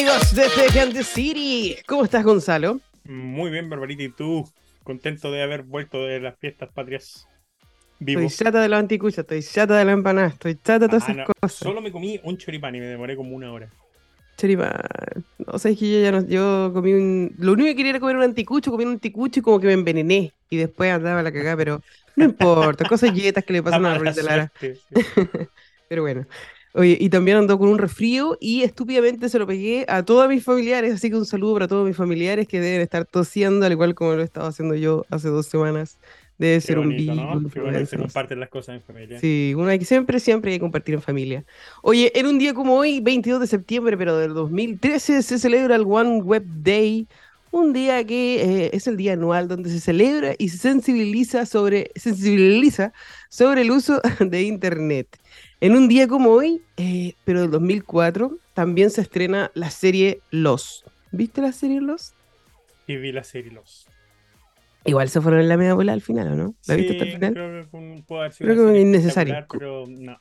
amigos de Tech the City. ¿Cómo estás, Gonzalo? Muy bien, Barbarita. ¿Y tú? Contento de haber vuelto de las fiestas patrias. Vivo. Estoy chata de los anticuchos, estoy chata de la empanada, estoy chata de todas Ah, esas no, cosas. Solo me comí un choripán y me demoré como una hora. Choripán. No sé, es que yo ya no. Yo comí un. Lo único que quería era comer un anticucho, comí un anticucho y como que me envenené. Y después andaba la cagada, pero no importa. Cosas yetas que le pasan a la Rita Lara. sí. Pero bueno. Oye, y también andó con un resfrío y estúpidamente se lo pegué a todos mis familiares, así que un saludo para todos mis familiares que deben estar tosiendo, al igual como lo estaba haciendo yo hace dos semanas. Debe Qué ser un bonito, virus, ¿no? Qué bueno que se comparten las cosas en familia. Sí, uno hay que siempre, siempre hay que compartir en familia. Oye, en un día como hoy, 22 de septiembre, pero del 2013, se celebra el One Web Day, un día que eh, es el día anual donde se celebra y se sensibiliza sobre, sensibiliza sobre el uso de Internet. En un día como hoy, eh, pero del 2004, también se estrena la serie Los. ¿Viste la serie Los? Y vi la serie Los. Igual se fueron en la media bola al final, ¿o no? ¿La viste hasta el final? Creo que fue un- puede haber sido Creo que serie innecesario. Pero no.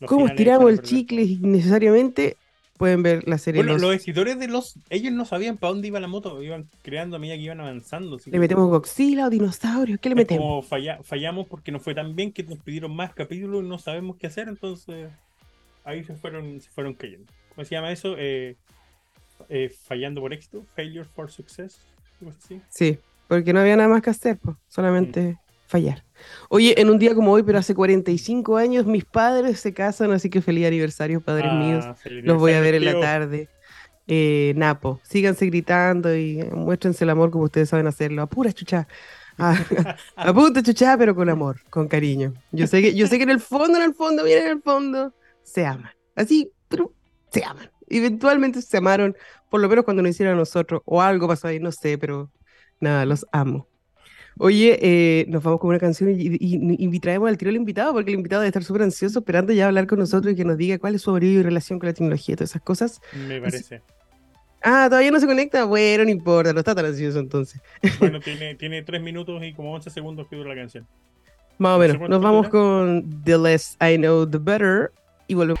Los ¿Cómo estiramos el chicle innecesariamente? Pueden ver la serie Bueno, Los. los escritores de los. Ellos no sabían para dónde iba la moto. Iban creando a medida que iban avanzando. así ¿Le que- metemos Godzilla o dinosaurios? ¿Qué le Es metemos? como falla- fallamos porque nos fue tan bien que nos pidieron más capítulos y no sabemos qué hacer, entonces ahí se fueron, se fueron cayendo. ¿Cómo se llama eso? Eh, eh, fallando por éxito, failure for success, así. Sí, porque no había nada más que hacer, pues, solamente Mm. Fallar. Oye, en un día como hoy, pero hace 45 años, mis padres se casan, así que feliz aniversario, padres míos. Ah, feliz Los voy a ver en la tarde. Eh, Napo, síganse gritando y muéstrense el amor como ustedes saben hacerlo. A pura chucha. A, a punta chucha, pero con amor, con cariño. Yo sé que, yo sé que en el fondo, en el fondo, bien en el fondo, se aman. Así, pero se aman. Eventualmente se amaron, por lo menos cuando nos hicieron a nosotros, o algo pasó ahí, no sé, pero nada, los amo. Oye, eh, nos vamos con una canción y, y, traemos al tiro al invitado, porque el invitado debe estar súper ansioso esperando ya hablar con nosotros y que nos diga cuál es su amorío y relación con la tecnología y todas esas cosas. Me parece. Ah, todavía no se conecta. Bueno, no importa, no está tan ansioso entonces. Bueno, tiene, tiene 3 minutos y como 11 segundos que dura la canción. Más o ¿No sé menos. Nos vamos con The Less I Know, The Better. Y volvemos.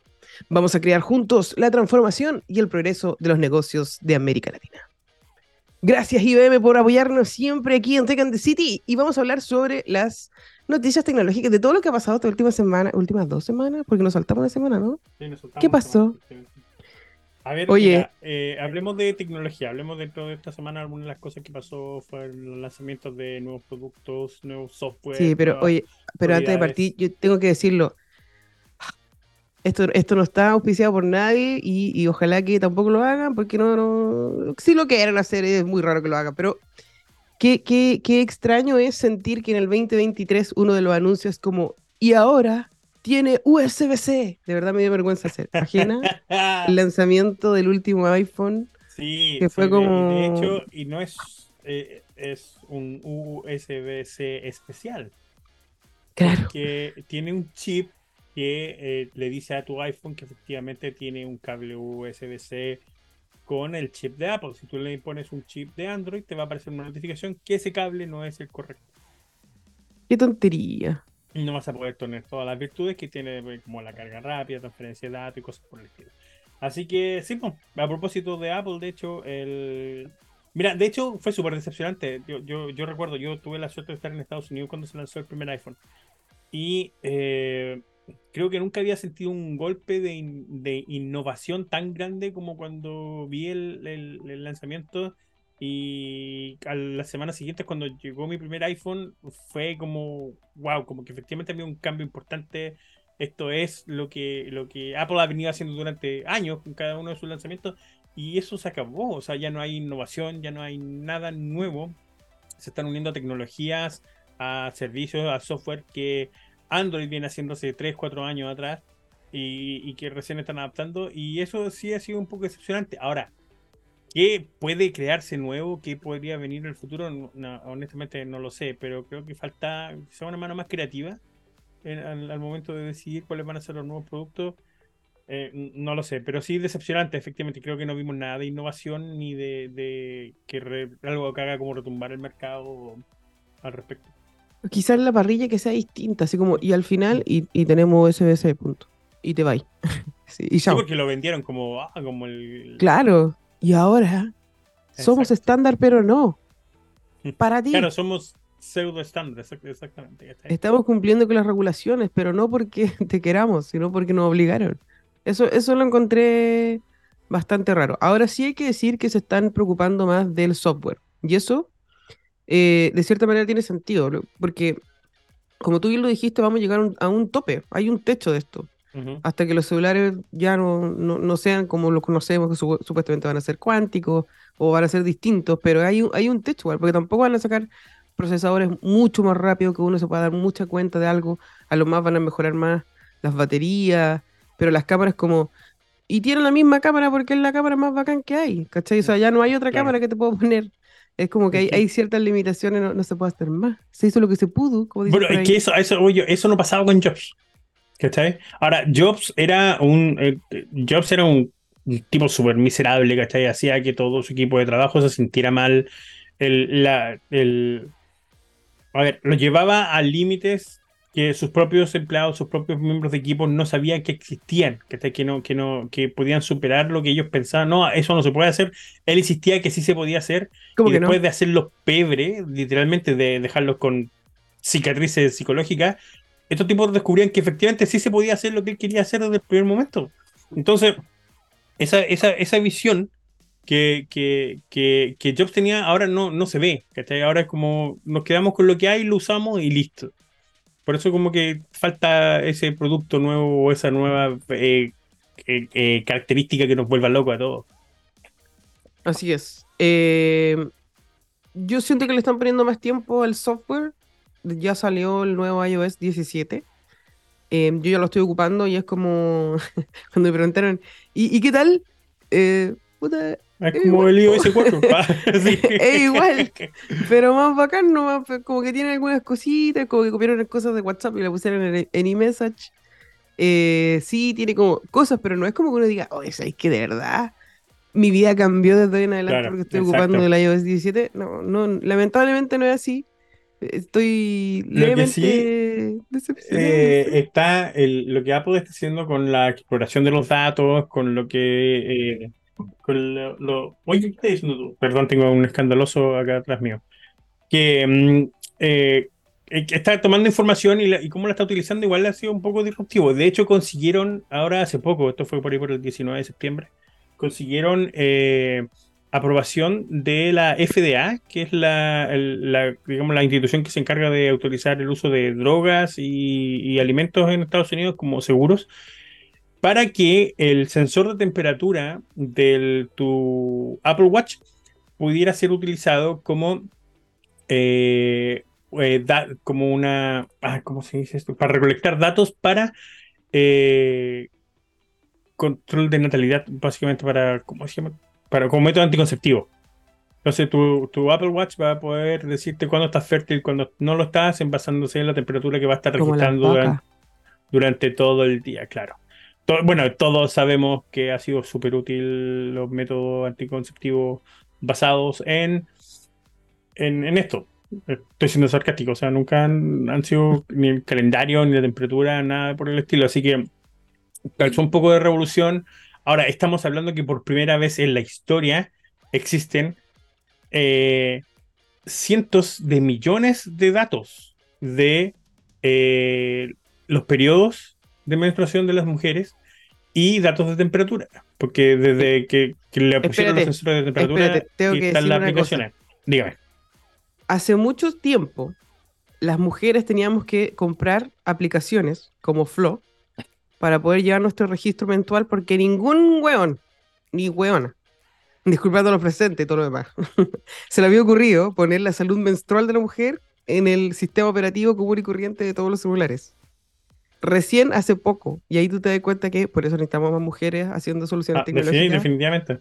Vamos a crear juntos la transformación y el progreso de los negocios de América Latina. Gracias IBM por apoyarnos siempre aquí en Tech and the City y vamos a hablar sobre las noticias tecnológicas de todo lo que ha pasado esta última semana, últimas dos semanas, porque nos saltamos de semana, ¿no? Sí, nos soltamos ¿Qué pasó? A ver, Oye. mira, eh, hablemos de tecnología, hablemos de toda esta semana, algunas de las cosas que pasó fueron los lanzamientos de nuevos productos, nuevos software. Sí, pero oye, pero antes de partir, yo tengo que decirlo. Esto, esto no está auspiciado por nadie y, y ojalá que tampoco lo hagan, porque no, no, si lo quieren hacer es muy raro que lo hagan, pero qué, qué, qué extraño es sentir que en el 2023 uno de los anuncios es como, y ahora tiene USB-C. De verdad me dio vergüenza hacer. Ajena el lanzamiento del último iPhone. Sí, que fue sí, y de como- hecho, y no es, eh, es un USB-C especial, Claro. que tiene un chip que eh, le dice a tu iPhone que efectivamente tiene un cable USB-C con el chip de Apple. Si tú le pones un chip de Android, te va a aparecer una notificación que ese cable no es el correcto. Qué tontería. Y no vas a poder tener todas las virtudes que tiene eh, como la carga rápida, transferencia de datos y cosas por el estilo. Así que sí, pues, a propósito de Apple, de hecho, el... Mira, de hecho fue súper decepcionante. Yo, yo, yo recuerdo, yo tuve la suerte de estar en Estados Unidos cuando se lanzó el primer iPhone. Y eh, creo que nunca había sentido un golpe de, in- de innovación tan grande como cuando vi el, el- el lanzamiento. Y a las semanas siguientes, cuando llegó mi primer iPhone, fue como, wow, como que efectivamente había un cambio importante. Esto es lo que, lo que Apple ha venido haciendo durante años con cada uno de sus lanzamientos. Y eso se acabó. O sea, ya no hay innovación, ya no hay nada nuevo. Se están uniendo a tecnologías, a servicios, a software que Android viene haciendo hace 3, 4 años atrás. y, que recién están adaptando. Y eso sí ha sido un poco decepcionante. Ahora, ¿qué puede crearse nuevo? ¿Qué podría venir en el futuro? honestamente no lo sé, pero creo que falta sea una mano más creativa al, momento de decidir cuáles van a ser los nuevos productos. Eh, no lo sé, pero sí decepcionante, efectivamente. Creo que no vimos nada de innovación ni de, que algo que haga como retumbar el mercado al respecto. Quizás la parrilla que sea distinta, así como, y al final, y, tenemos USB-C, punto y te vais. sí, y ya. porque lo vendieron como, ah, como el. Claro, y ahora somos estándar, pero no. Para ti. Claro, somos pseudo estándar, exactamente. Estamos cumpliendo con las regulaciones, pero no porque te queramos, sino porque nos obligaron. Eso, eso lo encontré bastante raro. Ahora sí hay que decir que se están preocupando más del software. Y eso, eh, de cierta manera, tiene sentido, porque, como tú bien lo dijiste, vamos a llegar a un tope. Hay un techo de esto hasta que los celulares ya no, no, sean como los conocemos, que supuestamente van a ser cuánticos o van a ser distintos, pero hay un, hay un techo igual, porque tampoco van a sacar procesadores mucho más rápido que uno se pueda dar mucha cuenta de algo, a lo más van a mejorar más las baterías, pero las cámaras como... Y tienen la misma cámara porque es la cámara más bacán que hay, ¿cachai? O sea, ya no hay otra cámara que te puedo poner. Es como que hay, hay ciertas limitaciones, no, se puede hacer más. Se hizo lo que se pudo. Como bueno, es que eso, eso, eso no pasaba con Jobs. ¿Cachai? Ahora, Jobs era un. Eh, Jobs era un tipo súper miserable, ¿cachai? Hacía que todo su equipo de trabajo se sintiera mal. El, la, el, a ver, lo llevaba a límites que sus propios empleados, sus propios miembros de equipo no sabían que existían, ¿cachai? Que no, que no, que podían superar lo que ellos pensaban. No, eso no se puede hacer. Él insistía que sí se podía hacer. Y después de hacerlos pebre, literalmente de dejarlos con cicatrices psicológicas, estos tipos descubrían que efectivamente sí se podía hacer lo que él quería hacer desde el primer momento. Entonces, esa, esa, esa visión que, que, que, Jobs tenía ahora no, no se ve. Ahora es como nos quedamos con lo que hay, lo usamos y listo. Por eso como que falta ese producto nuevo o esa nueva eh, eh, eh, característica que nos vuelva loco a todos. Así es. yo siento que le están poniendo más tiempo al software ya salió el nuevo iOS 17. Em, yo ya lo estoy ocupando y es como cuando me preguntaron, ¿y, qué tal? Eh, es como el iOS 4. es igual, pero más bacán, ¿no? como que tiene algunas cositas, como que copiaron cosas de WhatsApp y la pusieron en, en eMessage. Eh, sí, tiene como cosas, pero no es como que uno diga, oye, ¿sabes que de verdad? Mi vida cambió desde hoy en adelante porque estoy ocupando el iOS 17. No, no, lamentablemente no es así. Estoy levemente decepcionado. Eh, está el, lo que Apple está haciendo con la exploración de los datos, con lo que. Eh, con lo, Oye, ¿qué estás diciendo tú? Perdón, tengo un escandaloso acá atrás mío. Que mm, eh, está tomando información y, y, cómo la está utilizando, igual ha sido un poco disruptivo. De hecho, consiguieron, ahora hace poco, esto fue por ahí por el 19 de septiembre, consiguieron aprobación de la FDA, que es la, digamos, la institución que se encarga de autorizar el uso de drogas y, alimentos en Estados Unidos como seguros, para que el sensor de temperatura de tu Apple Watch pudiera ser utilizado como, eh, eh, como una, ah, ¿cómo se dice esto? Para recolectar datos para eh, control de natalidad, básicamente para, ¿cómo se llama? para, como método anticonceptivo. Entonces tu, tu, Apple Watch va a poder decirte cuándo estás fértil cuándo no lo estás, en basándose en la temperatura que va a estar registrando durante, todo el día, claro. Bueno, todos sabemos que ha sido súper útil los métodos anticonceptivos basados en, en, esto. Estoy siendo sarcástico, o sea, nunca han, sido ni el calendario, ni la temperatura, nada por el estilo. Así que causó un poco de revolución Ahora, estamos hablando que por primera vez en la historia existen eh, cientos de millones de datos de eh, los periodos de menstruación de las mujeres y datos de temperatura. Porque desde que, le pusieron los sensores de temperatura y están las aplicaciones. Dígame. Hace mucho tiempo, las mujeres teníamos que comprar aplicaciones como Flow para poder llevar nuestro registro mensual porque ningún weón, ni weona, disculpando los presentes y todo lo demás, se le había ocurrido poner la salud menstrual de la mujer en el sistema operativo común y corriente de todos los celulares. Recién hace poco. Y ahí tú te das cuenta que por eso necesitamos más mujeres haciendo soluciones Ah, sí, tecnológicas. definitivamente.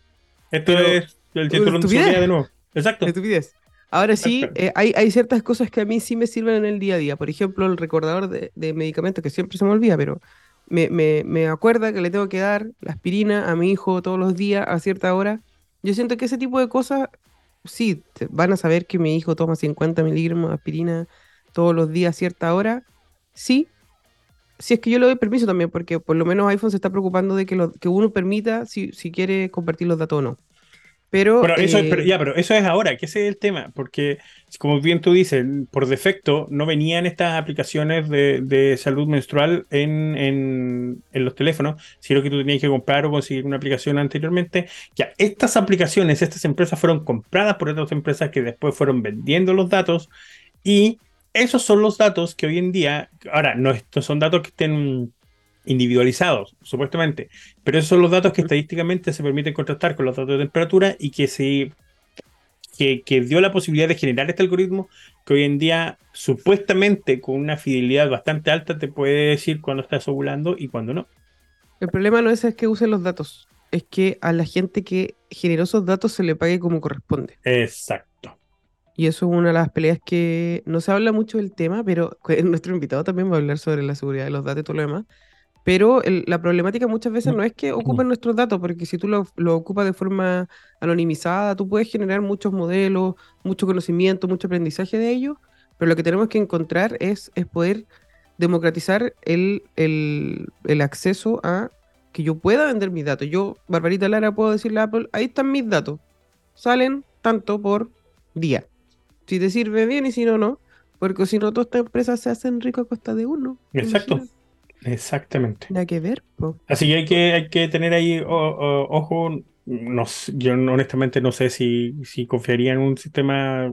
Esto Pero- es el cinturón de estupidez. seguridad de nuevo. Exacto. Estupidez. Ahora sí, eh, hay, hay ciertas cosas que a mí sí me sirven en el día a día. Por ejemplo, el recordador de, de medicamentos, que siempre se me olvida, pero me, me, me acuerda que le tengo que dar la aspirina a mi hijo todos los días a cierta hora. Yo siento que ese tipo de cosas, sí, van a saber que mi hijo toma 50 miligramos de aspirina todos los días a cierta hora. Sí, si es que yo le doy permiso también, porque por lo menos iPhone se está preocupando de que, lo, que uno permita si, si quiere compartir los datos o no. Pero, Pero eso, es, eh, pero, ya, pero eso es ahora, que ese es el tema, porque como bien tú dices, por defecto no venían estas aplicaciones de, de salud menstrual en, en, en los teléfonos, sino que tú tenías que comprar o conseguir una aplicación anteriormente. Ya, estas aplicaciones, estas empresas fueron compradas por otras empresas que después fueron vendiendo los datos y esos son los datos que hoy en día, ahora, no estos son datos que estén individualizados, supuestamente, pero esos son los datos que estadísticamente se permiten contrastar con los datos de temperatura y que se que, que dio la posibilidad de generar este algoritmo que hoy en día supuestamente con una fidelidad bastante alta te puede decir cuándo estás ovulando y cuándo no. El problema no es, es que usen los datos, es que a la gente que generó esos datos se le pague como corresponde. Exacto. Y eso es una de las peleas que no se habla mucho del tema, pero nuestro invitado también va a hablar sobre la seguridad de los datos y todo lo demás. Pero el- la problemática muchas veces no es que ocupen nuestros datos, porque si tú lo, lo ocupas de forma anonimizada, tú puedes generar muchos modelos, mucho conocimiento, mucho aprendizaje de ellos, pero lo que tenemos que encontrar es, es poder democratizar el, el, el acceso a que yo pueda vender mis datos. Yo, Barbarita Lara, puedo decirle a Apple, ahí están mis datos. Salen tanto por día. Si te sirve bien y si no, no. Porque si no, todas estas empresas se hacen ricas a costa de uno. Exacto. Exactamente. Nada que ver, po. Así que hay que, hay que tener ahí o- o- ojo. No, yo honestamente no sé si, si confiaría en un sistema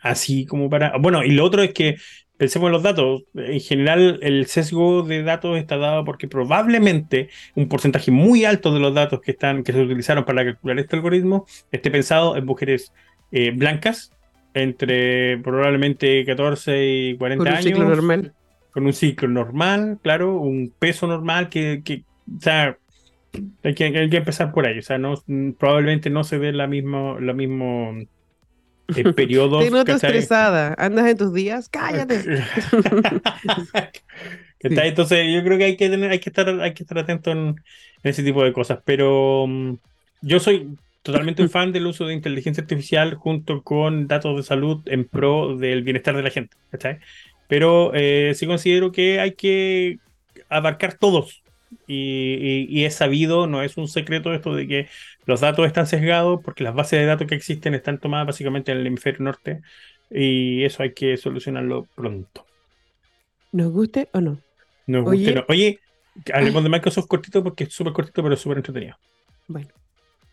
así como para. Bueno, y lo otro es que pensemos en los datos. En general, el sesgo de datos está dado porque probablemente un porcentaje muy alto de los datos que están, que se utilizaron para calcular este algoritmo esté pensado en mujeres eh, blancas entre probablemente 14 y 40 Con un años ciclo normal. con un ciclo normal, claro, un peso normal que, que o sea, hay que, hay que empezar por ahí, o sea, no, probablemente no se dé la misma, la mismo eh, periodo. Te noto estresada. Andas en tus días. Cállate. Sí. Entonces yo creo que hay que tener, hay que estar, hay que estar atento en, en ese tipo de cosas. Pero mm, yo soy totalmente un fan del uso de inteligencia artificial junto con datos de salud en pro del bienestar de la gente. ¿cachai? Pero eh, sí considero que hay que abarcar todos. Y, y- y es sabido, no es un secreto esto de que los datos están sesgados porque las bases de datos que existen están tomadas básicamente en el hemisferio norte y eso hay que solucionarlo pronto. ¿Nos guste o no? Nos Oye. guste, no. Oye, hablemos de Microsoft cortito porque es súper cortito, pero súper entretenido. Bueno.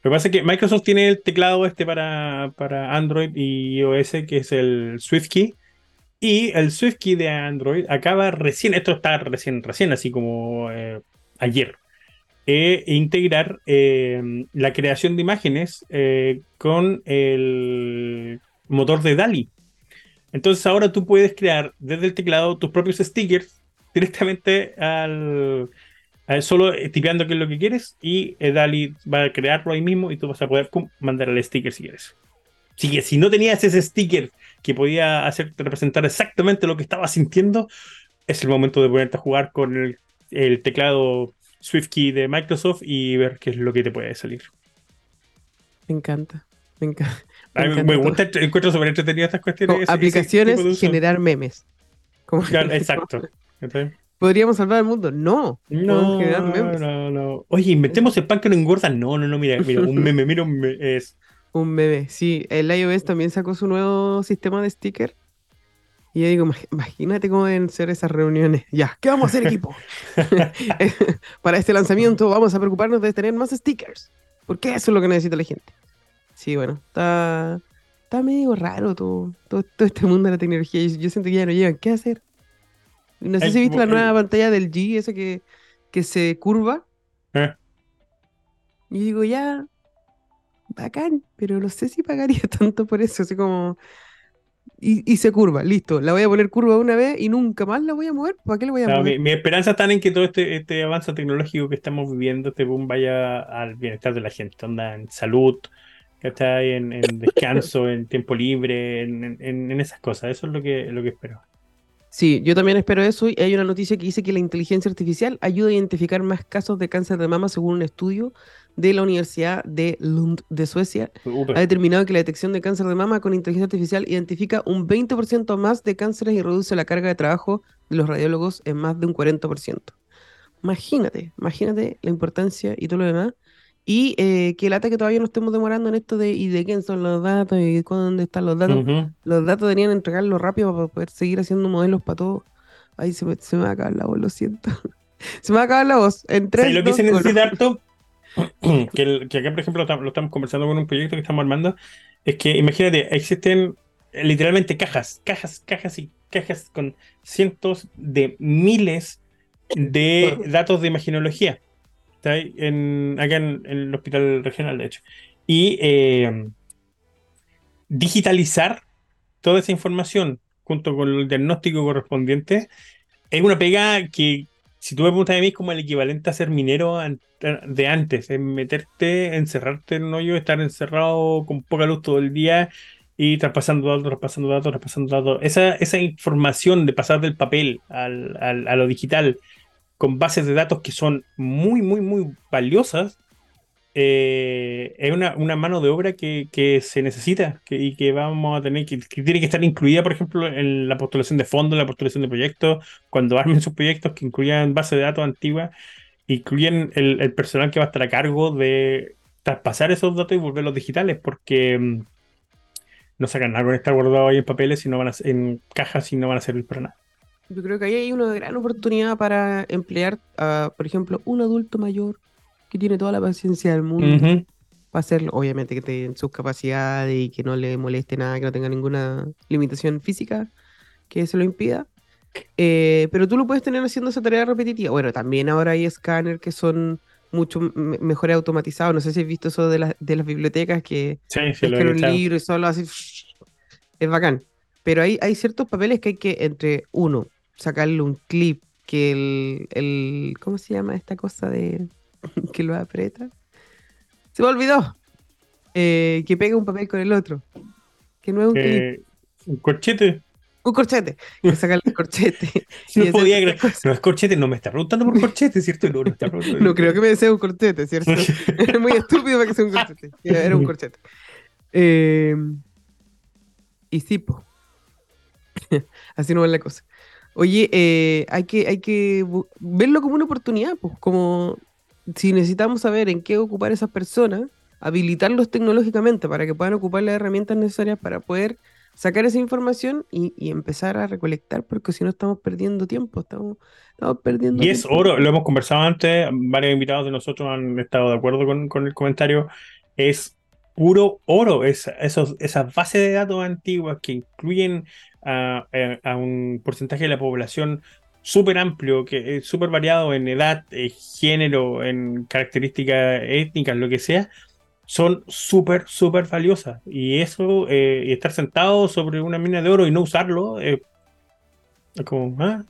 Lo que pasa es que Microsoft tiene el teclado este para, para Android y iOS, que es el SwiftKey. Y el SwiftKey de Android acaba recién, esto está recién, recién, así como eh, ayer, eh, integrar eh, la creación de imágenes eh, con el motor de DALI. Entonces ahora tú puedes crear desde el teclado tus propios stickers directamente al, al- solo eh, tipeando qué es lo que quieres y eh, DALI va a crearlo ahí mismo y tú vas a poder pum, mandar el sticker si quieres. Que si no tenías ese sticker que podía hacerte representar exactamente lo que estabas sintiendo, es el momento de ponerte a jugar con el, el teclado SwiftKey de Microsoft y ver qué es lo que te puede salir. Me encanta. Me encanta. A mí encanta me gusta, encuentro súper entretenidas estas cuestiones. Como ese- ese aplicaciones, generar memes. Como- Claro, exacto. ¿Podríamos salvar al mundo? No. No, no, no. Oye, inventemos el pan que no engorda. No, no, no, mira, mira, un meme, mira, un meme, es. Un meme. Sí, el iOS también sacó su nuevo sistema de sticker. Y yo digo, "Imag- imagínate cómo deben ser esas reuniones. Ya, ¿qué vamos a hacer, equipo? Para este lanzamiento vamos a preocuparnos de tener más stickers. Porque eso es lo que necesita la gente. Sí, bueno, está, está medio raro todo, todo, todo este mundo de la tecnología. Yo, yo siento que ya no llegan. ¿Qué hacer? No sé si viste la nueva pantalla del G, ese que, que se curva. Eh. Y digo, ya, bacán, pero no sé si pagaría tanto por eso. Así como, y, se curva, listo. La voy a poner curva una vez y nunca más la voy a mover. ¿Para qué la voy a mover? Mi, mi, esperanza está en que todo este, este avance tecnológico que estamos viviendo, este boom, vaya al bienestar de la gente, onda en salud, en, en descanso, en tiempo libre, en, en, esas cosas. Eso es lo que, lo que espero. Sí, yo también espero eso. Y hay una noticia que dice que la inteligencia artificial ayuda a identificar más casos de cáncer de mama según un estudio de la Universidad de Lund de Suecia ha determinado que la detección de cáncer de mama con inteligencia artificial identifica un 20% más de cánceres y reduce la carga de trabajo de los radiólogos en más de un 40%. Imagínate, imagínate la importancia y todo lo demás. Y eh, que lata que todavía no estemos demorando en esto de y de quién son los datos y dónde están los datos. Los datos deberían entregarlo rápido para poder seguir haciendo modelos para todo. Ahí se me, se me va a acabar la voz, lo siento. se me va a acabar la voz. En tres, lo que se necesita que, que, acá, por ejemplo, lo, estamos conversando con un proyecto que estamos armando, es que imagínate, existen literalmente cajas, cajas, cajas y cajas con cientos de miles de datos de imaginología. En, acá en, el hospital regional, de hecho. Y eh, digitalizar toda esa información junto con el diagnóstico correspondiente es una pega que, si tú me preguntas a mí, es como el equivalente a ser minero de antes, es meterte, encerrarte en un hoyo, estar encerrado con poca luz todo el día y traspasando datos, traspasando datos, traspasando datos. Esa, esa información de pasar del papel al, a lo digital con bases de datos que son muy, muy, muy valiosas, eh, es una, una, mano de obra que, que se necesita y que vamos a tener que, tiene que estar incluida, por ejemplo, en la postulación de fondos, en la postulación de proyectos, cuando armen sus proyectos que incluyan bases de datos antiguas, incluyen el, personal que va a estar a cargo de traspasar esos datos y volverlos digitales, porque mm, no sacan nada con estar guardado ahí en papeles y no van a, en cajas y no van a servir para nada. Yo creo que ahí hay una gran oportunidad para emplear, a, por ejemplo, un adulto mayor que tiene toda la paciencia del mundo para hacerlo. Obviamente que tenga sus capacidades y que no le moleste nada, que no tenga ninguna limitación física que se lo impida. Eh, pero tú lo puedes tener haciendo esa tarea repetitiva. Bueno, también ahora hay escáner que son mucho mejor automatizados. No sé si has visto eso de, de las bibliotecas que sí, sí, un libro y solo así. Es bacán. Pero hay, hay ciertos papeles que hay que, entre uno, sacarle un clip, que el, el ¿cómo se llama esta cosa de que lo aprieta? Se me olvidó. Eh, que pega un papel con el otro. Que no es un clip. Un corchete. Un corchete. Que saca el corchete. no podía. No es corchete, no me está preguntando por corchete, ¿cierto? No, no, no creo que me sea un corchete, ¿cierto? es muy estúpido para que sea un corchete. Era un corchete. Eh, y sí, po. Así no va la cosa. Oye, eh, hay que, hay que verlo como una oportunidad, pues, como si necesitamos saber en qué ocupar esas personas, habilitarlos tecnológicamente para que puedan ocupar las herramientas necesarias para poder sacar esa información y, empezar a recolectar, porque si no estamos perdiendo tiempo, estamos, estamos perdiendo Y es oro, lo hemos conversado antes, varios invitados de nosotros han estado de acuerdo con, con el comentario, es puro oro, es, esos, esas bases de datos antiguas que incluyen a, un porcentaje de la población súper amplio, que es súper variado en edad, en género, en características étnicas, lo que sea, son súper, súper valiosas. Y eso, eh, y estar sentado sobre una mina de oro y no usarlo, es como... ¿ah?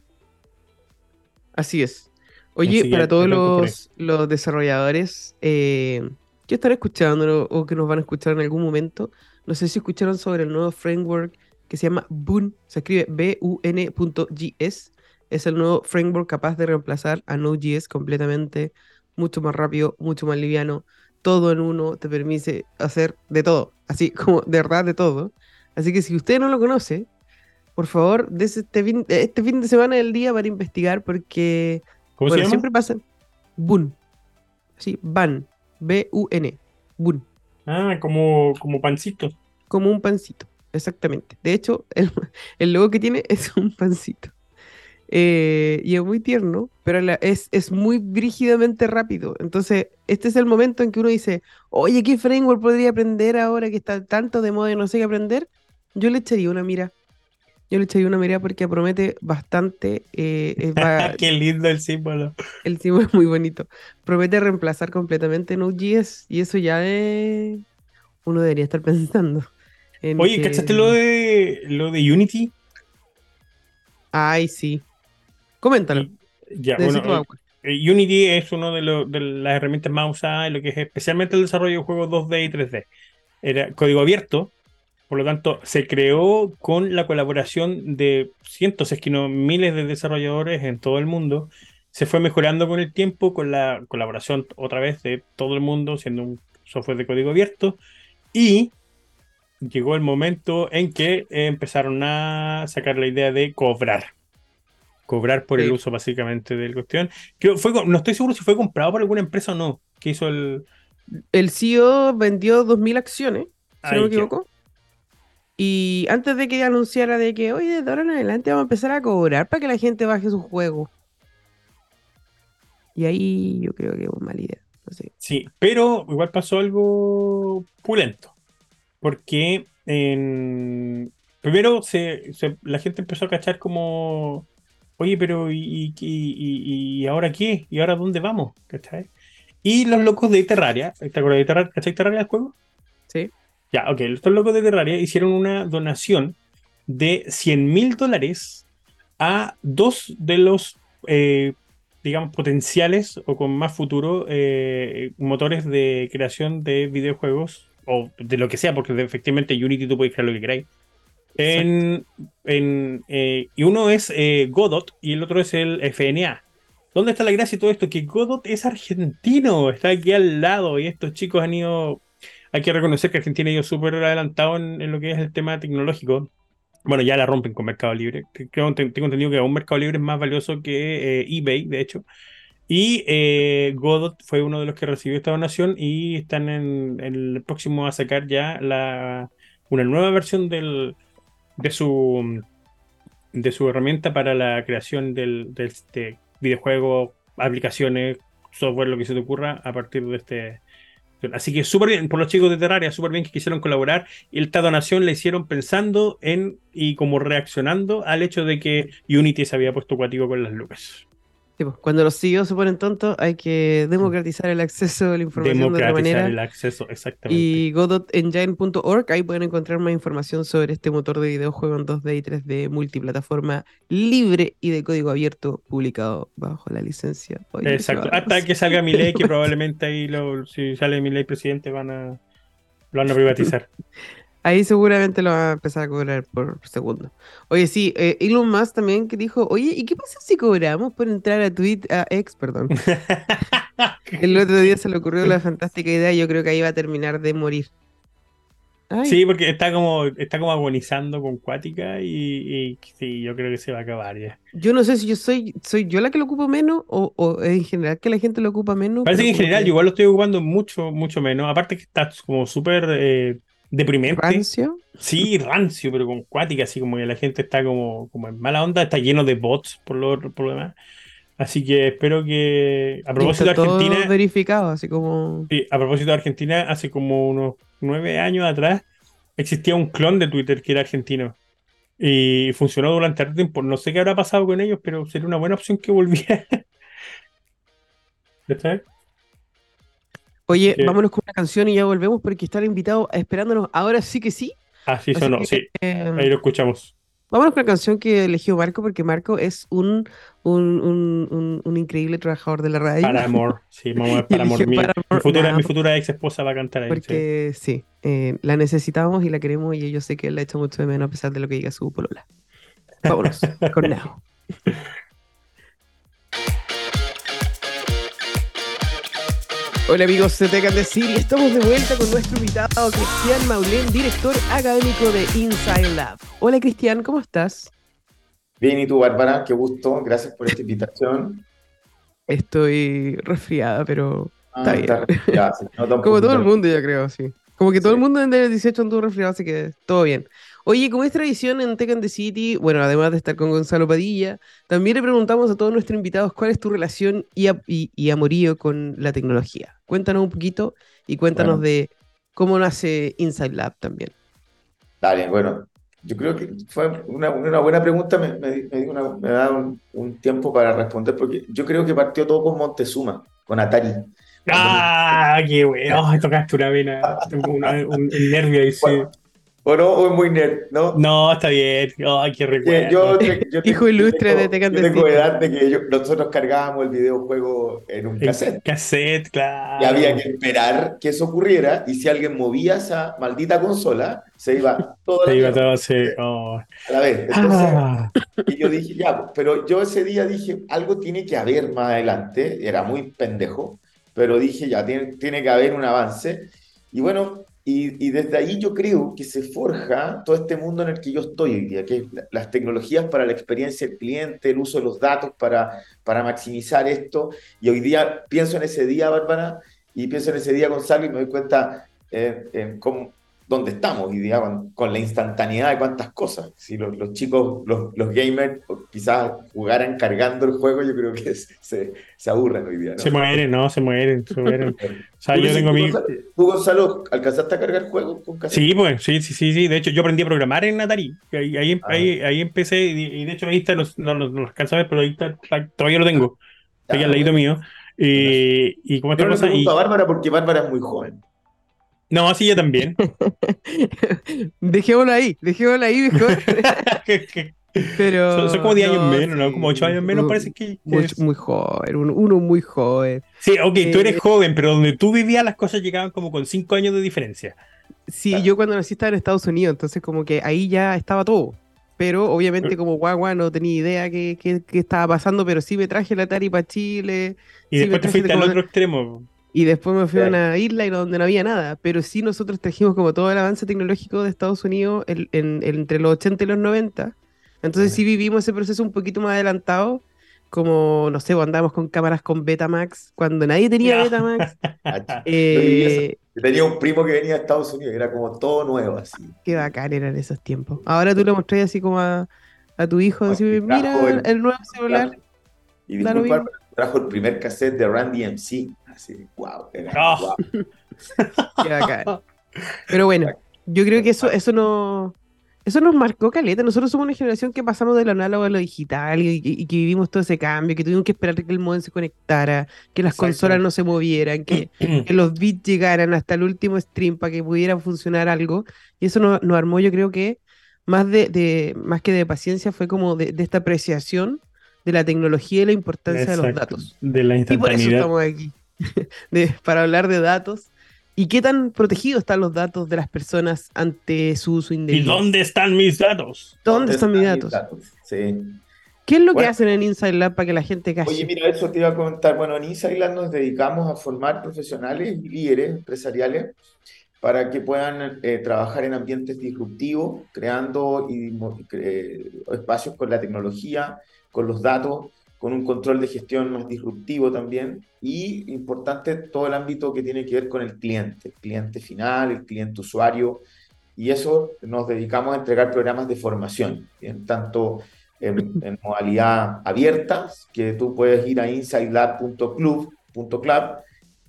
Así es. Oye, para todos los, los desarrolladores eh, que están escuchando o que nos van a escuchar en algún momento, no sé si escucharon sobre el nuevo framework que se llama Boon, se escribe B-U-N.js. Es el nuevo framework capaz de reemplazar a Node.js completamente, mucho más rápido, mucho más liviano. Todo en uno te permite hacer de todo, así como de verdad de todo. Así que si usted no lo conoce, por favor, des este fin, este fin de semana del día para investigar porque ¿Cómo se llama? siempre pasan Boon. Sí, Ban. B-U-N. Boon. Ah, como, como pancito. Como un pancito. Exactamente. De hecho, el, el logo que tiene es un pancito. Eh, y es muy tierno, pero es, es muy brígidamente rápido. Entonces, este es el momento en que uno dice, oye, ¿qué framework podría aprender ahora que está tanto de moda y no sé qué aprender? Yo le echaría una mira. Yo le echaría una mira porque promete bastante. Eh, qué lindo el símbolo. El símbolo es muy bonito. Promete reemplazar completamente Node.js y eso ya es... uno debería estar pensando Oye, ¿cachaste lo de lo de Unity? Ay, sí. Coméntalo. ya, bueno, eh, Unity es una de, de, las herramientas más usadas en lo que es especialmente el desarrollo de juegos 2D y 3D. Era código abierto, por lo tanto, se creó con la colaboración de cientos, es que no miles de desarrolladores en todo el mundo. Se fue mejorando con el tiempo, con la colaboración otra vez de todo el mundo, siendo un software de código abierto. Y llegó el momento en que empezaron a sacar la idea de cobrar. Cobrar por el uso básicamente del cuestión. fue, no estoy seguro si fue comprado por alguna empresa o no. Que hizo el. El CEO vendió 2.000 acciones, si no me equivoco. Y antes de que anunciara de que, oye, de ahora en adelante vamos a empezar a cobrar para que la gente baje su juego. Y ahí yo creo que es una mala idea. Sí, pero igual pasó algo pulento porque en... primero se, la gente empezó a cachar como, oye, pero ¿y, y, ahora qué? ¿Y ahora dónde vamos? ¿Cachai? Y los locos de Terraria, ¿te acuerdas de Terraria? ¿Cachai Terraria el juego? Sí. Ya, ok, estos locos de Terraria hicieron una donación de 100 mil dólares a dos de los, eh, digamos, potenciales o con más futuro eh, motores de creación de videojuegos o de lo que sea, porque efectivamente Unity tú puedes crear lo que queráis. En, eh, y uno es eh, Godot y el otro es el FNA. ¿Dónde está la gracia de todo esto? Que Godot es argentino, está aquí al lado y estos chicos han ido... Hay que reconocer que Argentina ha ido súper adelantado en, lo que es el tema tecnológico. Bueno, ya la rompen con Mercado Libre. Creo, tengo entendido que un Mercado Libre es más valioso que eh, eBay, de hecho. Y eh, Godot fue uno de los que recibió esta donación y están en, el próximo a sacar ya la, una nueva versión de, su, de su herramienta para la creación del, de este videojuego, aplicaciones, software, lo que se te ocurra a partir de este. Así que súper bien, por los chicos de Terraria, súper bien que quisieron colaborar. Y esta donación la hicieron pensando en y como reaccionando al hecho de que Unity se había puesto cuático con las lucas. Pues, cuando los CEOs se ponen tontos, hay que democratizar el acceso a la información de otra manera. el acceso, exactamente. Y godotengine.org, ahí pueden encontrar más información sobre este motor de videojuego en 2D y 3D multiplataforma libre y de código abierto publicado bajo la licencia. Exacto, hasta que salga mi ley, que probablemente ahí, lo, si sale mi ley presidente, van a, lo van a privatizar. Ahí seguramente lo va a empezar a cobrar por segundo. Oye, sí, eh, Elon Musk también que dijo, oye, ¿y qué pasa si cobramos por entrar a Twitter, a X, perdón? El otro día se le ocurrió la fantástica idea y yo creo que ahí va a terminar de morir. Sí, porque está como, está como agonizando con Cuática y, sí, yo creo que se va a acabar ya. Yo no sé si yo soy, soy yo la que lo ocupo menos o, en general que la gente lo ocupa menos. Parece que en general yo igual lo estoy ocupando mucho, mucho menos. Aparte que está como súper eh, deprimente. ¿Rancio? Sí, rancio, pero con cuática, así como que la gente está como, como en mala onda, está lleno de bots por lo, por lo demás. Así que espero que. A propósito de Argentina. verificado, así como. Sí, a propósito de Argentina, hace como unos nueve años atrás existía un clon de Twitter que era argentino. Y funcionó durante el tiempo. No sé qué habrá pasado con ellos, pero sería una buena opción que volviera. ¿Está Oye, vámonos con una canción y ya volvemos porque está el invitado esperándonos. Ahora sí que sí. Ah, sí, sonó, sí. Em, Ahí lo escuchamos. Vámonos con la canción que eligió Marco porque Marco es un, un, un, increíble trabajador de la radio. Para amor, sí, vamos a para amor. Mi, futura, mi, futura, ex esposa va a cantar ahí. Porque sí, eh, la necesitamos y la queremos y yo sé que él la hecho mucho de menos a pesar de lo que diga su polola. Vámonos con Hola amigos de Tecan Decir y estamos de vuelta con nuestro invitado Cristian Maulén, director académico de Inside Lab. Hola Cristian, ¿cómo estás? Bien, ¿y tú Bárbara? Qué gusto, gracias por esta invitación. Estoy resfriada, pero ah, está bien. Como todo el mundo, yo creo, sí. Como que todo el mundo en el 18 anduvo resfriado, así que todo bien. Oye, como es tradición en Tech the City, bueno, además de estar con Gonzalo Padilla, también le preguntamos a todos nuestros invitados cuál es tu relación y, amorío con la tecnología. Cuéntanos un poquito y cuéntanos de cómo nace Inside Lab también. Dale, bueno, yo creo que fue una, buena pregunta, me, da un, tiempo para responder, porque yo creo que partió todo con Montezuma, con Atari. ¡Ah, qué bueno! tocaste una vena, un, nervio ahí, sí. ¿O no? ¿O es muy nerd? ¿No? No, está bien. Ay, qué recuerdo. Yo, yo, Hijo ilustre de Yo tengo edad de que nosotros cargábamos el videojuego en un cassette. Cassette, claro. Y había que esperar que eso ocurriera. Y si alguien movía esa maldita consola, se iba todo. Se iba todo, sí. Oh. A la vez. Entonces, ah. Y yo dije, ya, pero yo ese día dije, algo tiene que haber más adelante. Era muy pendejo. Pero dije, ya, tiene, tiene que haber un avance. Y bueno, y, desde ahí yo creo que se forja todo este mundo en el que yo estoy hoy día, que las tecnologías para la experiencia del cliente, el uso de los datos para, para maximizar esto. Y hoy día pienso en ese día, Bárbara, y pienso en ese día, Gonzalo, y me doy cuenta eh, cómo, dónde estamos hoy día con, la instantaneidad de cuántas cosas. Si los, los chicos, los, los, gamers, quizás jugaran cargando el juego, yo creo que se, se aburren hoy día. ¿no? Se mueren, ¿no? Se mueren, se mueren. o sea, yo tengo mi... ¿Tú, Gonzalo, alcanzaste a cargar juegos con Sí, pues, sí, sí, sí, sí. De hecho, yo aprendí a programar en Atari. Ahí, ahí, ah. ahí, empecé, y, de hecho ahí está, los, no, los, los ver, pero ahí está, todavía lo tengo. Está al ladito mío. Y, y como esta cosa. Y... a Bárbara porque Bárbara es muy joven. No, sí, yo también. dejémoslo ahí, dejémoslo ahí mejor. Pero. Son, como 10 años menos, ¿no? Como 8 años menos, parece que. Muy, muy joven, uno, muy joven. Sí, ok, tú eres eh, joven, pero donde tú vivías las cosas llegaban como con 5 años de diferencia. Sí, yo cuando nací estaba en Estados Unidos, entonces como que ahí ya estaba todo. Pero obviamente como guagua no tenía idea qué, qué, estaba pasando, pero sí me traje la Atari para Chile. Y después te fuiste al otro extremo. Y después me fui a una isla y donde no había nada. Pero sí nosotros trajimos como todo el avance tecnológico de Estados Unidos entre los 80 y los 90. Entonces sí vivimos ese proceso un poquito más adelantado. Como, no sé, pues, andábamos con cámaras con Betamax cuando nadie tenía Betamax. eh, tenía un primo que venía de Estados Unidos, era como todo nuevo así. Qué bacán eran esos tiempos. Ahora tú le mostrás así como a, tu hijo, así, mira el, nuevo celular. Y disculpa, trajo el primer cassette de Randy MC. Así, wow, ah. Pero bueno, yo creo que eso, eso no. Eso nos marcó caleta. Nosotros somos una generación que pasamos de lo análogo a lo digital y, que vivimos todo ese cambio, que tuvimos que esperar que el modem se conectara, que las consolas no se movieran, que, los bits llegaran hasta el último stream para que pudiera funcionar algo. Y eso nos, armó, yo creo que más de, más que de paciencia, fue como de, esta apreciación de la tecnología y la importancia de los datos. De la instantaneidad. Y por eso estamos aquí. para hablar de datos. ¿Y qué tan protegidos están los datos de las personas ante su uso indebido? ¿Y dónde están mis datos? ¿Dónde, están, mis datos? Sí. ¿Qué es lo que hacen en Inside Lab para que la gente cache? Oye, mira, eso te iba a comentar. Bueno, en Inside Lab nos dedicamos a formar profesionales y líderes empresariales para que puedan eh, trabajar en ambientes disruptivos, creando eh, espacios con la tecnología, con los datos, con un control de gestión más disruptivo también. Y importante todo el ámbito que tiene que ver con el cliente, el cliente final, el cliente usuario. Y eso nos dedicamos a entregar programas de formación, tanto en, en, modalidad abierta, que tú puedes ir a insidelab.club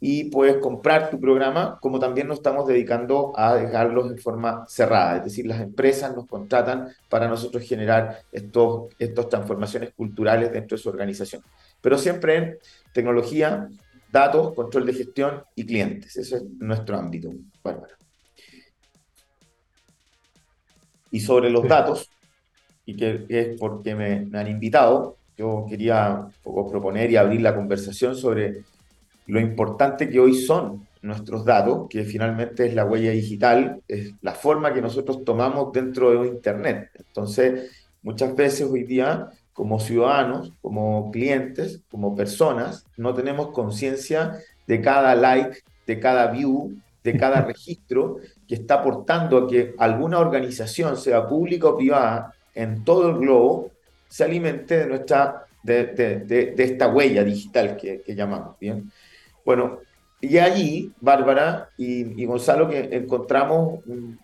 y puedes comprar tu programa, como también nos estamos dedicando a dejarlos en forma cerrada, es decir, las empresas nos contratan para nosotros generar estos, estas transformaciones culturales dentro de su organización. Pero siempre en tecnología, datos, control de gestión y clientes. Ese es nuestro ámbito, Bárbara. Y sobre los datos, y que, es porque me, me han invitado, yo quería un poco proponer y abrir la conversación sobre lo importante que hoy son nuestros datos, que finalmente es la huella digital, es la forma que nosotros tomamos dentro de Internet. Entonces, muchas veces hoy día, como ciudadanos, como clientes, como personas, no tenemos conciencia de cada like, de cada view, de cada registro que está aportando a que alguna organización, sea pública o privada, en todo el globo, se alimente de, nuestra, de, esta huella digital que, que llamamos. ¿bien? Bueno, y allí, Bárbara y, Gonzalo, que encontramos un,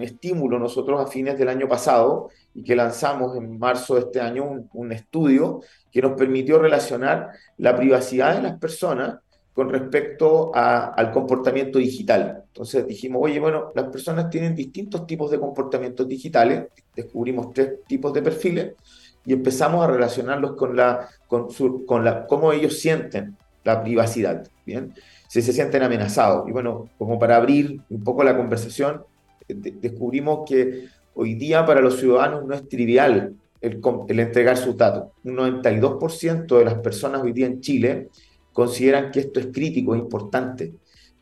estímulo nosotros a fines del año pasado y que lanzamos en marzo de este año un, estudio que nos permitió relacionar la privacidad de las personas con respecto al comportamiento digital. Entonces dijimos, oye, bueno, las personas tienen distintos tipos de comportamientos digitales, descubrimos tres tipos de perfiles y empezamos a relacionarlos con la, con, su, con la, cómo ellos sienten la privacidad, ¿bien? Si se sienten amenazados. Y bueno, como para abrir un poco la conversación, descubrimos que hoy día para los ciudadanos no es trivial el, el entregar sus datos. Un 92% de las personas hoy día en Chile consideran que esto es crítico, es importante.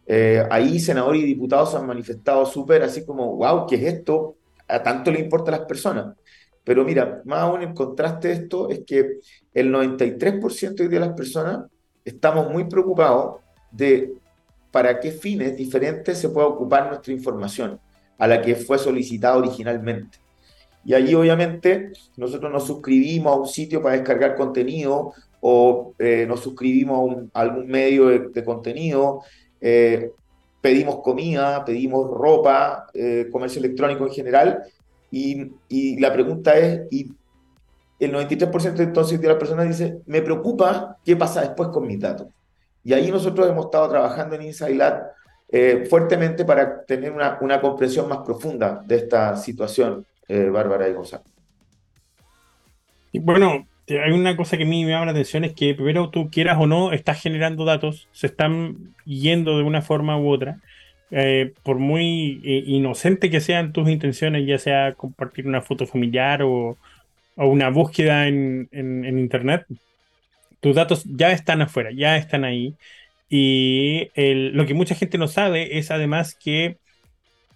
Eh, ahí senadores y diputados han manifestado súper así como, wow, ¿qué es esto? A tanto le importa a las personas. Pero mira, más aún en contraste de esto es que el 93% de las personas estamos muy preocupados de para qué fines diferentes se puede ocupar nuestra información a la que fue solicitada originalmente. Y allí obviamente nosotros nos suscribimos a un sitio para descargar contenido o eh, nos suscribimos a, algún medio de, contenido, eh, pedimos comida, pedimos ropa, eh, comercio electrónico en general, y, y, la pregunta es, y el 93% entonces de las personas dice, me preocupa qué pasa después con mis datos. Y ahí nosotros hemos estado trabajando en Inside Lab fuertemente para tener una, comprensión más profunda de esta situación, Bárbara y Gonzalo. Bueno, hay una cosa que a mí me llama la atención es que primero tú quieras o no, estás generando datos, se están yendo de una forma u otra. Eh, por muy eh, inocente que sean tus intenciones, ya sea compartir una foto familiar o, una búsqueda en, internet, tus datos ya están afuera, ya están ahí. Y lo que mucha gente no sabe es además que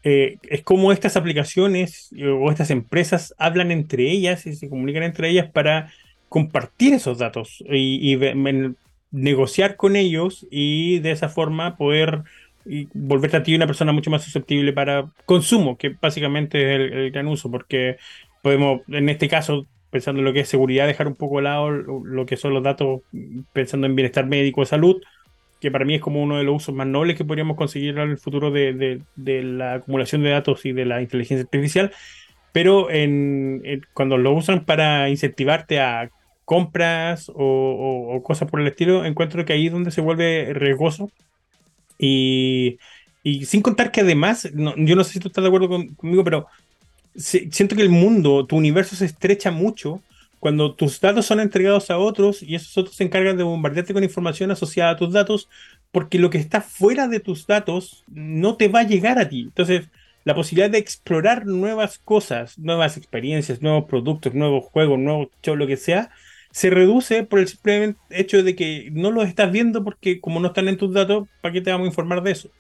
eh, es como estas aplicaciones o estas empresas hablan entre ellas y se comunican entre ellas para compartir esos datos y, negociar con ellos y de esa forma poder volverte a ti una persona mucho más susceptible para consumo, que básicamente es el, gran uso, porque podemos, en este caso, pensando en lo que es seguridad, dejar un poco de lado lo que son los datos, pensando en bienestar médico, de salud, que para mí es como uno de los usos más nobles que podríamos conseguir en el futuro de, de la acumulación de datos y de la inteligencia artificial, pero en, cuando lo usan para incentivarte a compras o, cosas por el estilo, encuentro que ahí es donde se vuelve riesgoso. Y, sin contar que además, yo no sé si tú estás de acuerdo conmigo, pero siento que el mundo, tu universo se estrecha mucho cuando tus datos son entregados a otros y esos otros se encargan de bombardearte con información asociada a tus datos, porque lo que está fuera de tus datos no te va a llegar a ti. Entonces, la posibilidad de explorar nuevas cosas, nuevas experiencias, nuevos productos, nuevos juegos, nuevos shows, lo que sea, se reduce por el simple hecho de que no los estás viendo porque como no están en tus datos, ¿para qué te vamos a informar de eso?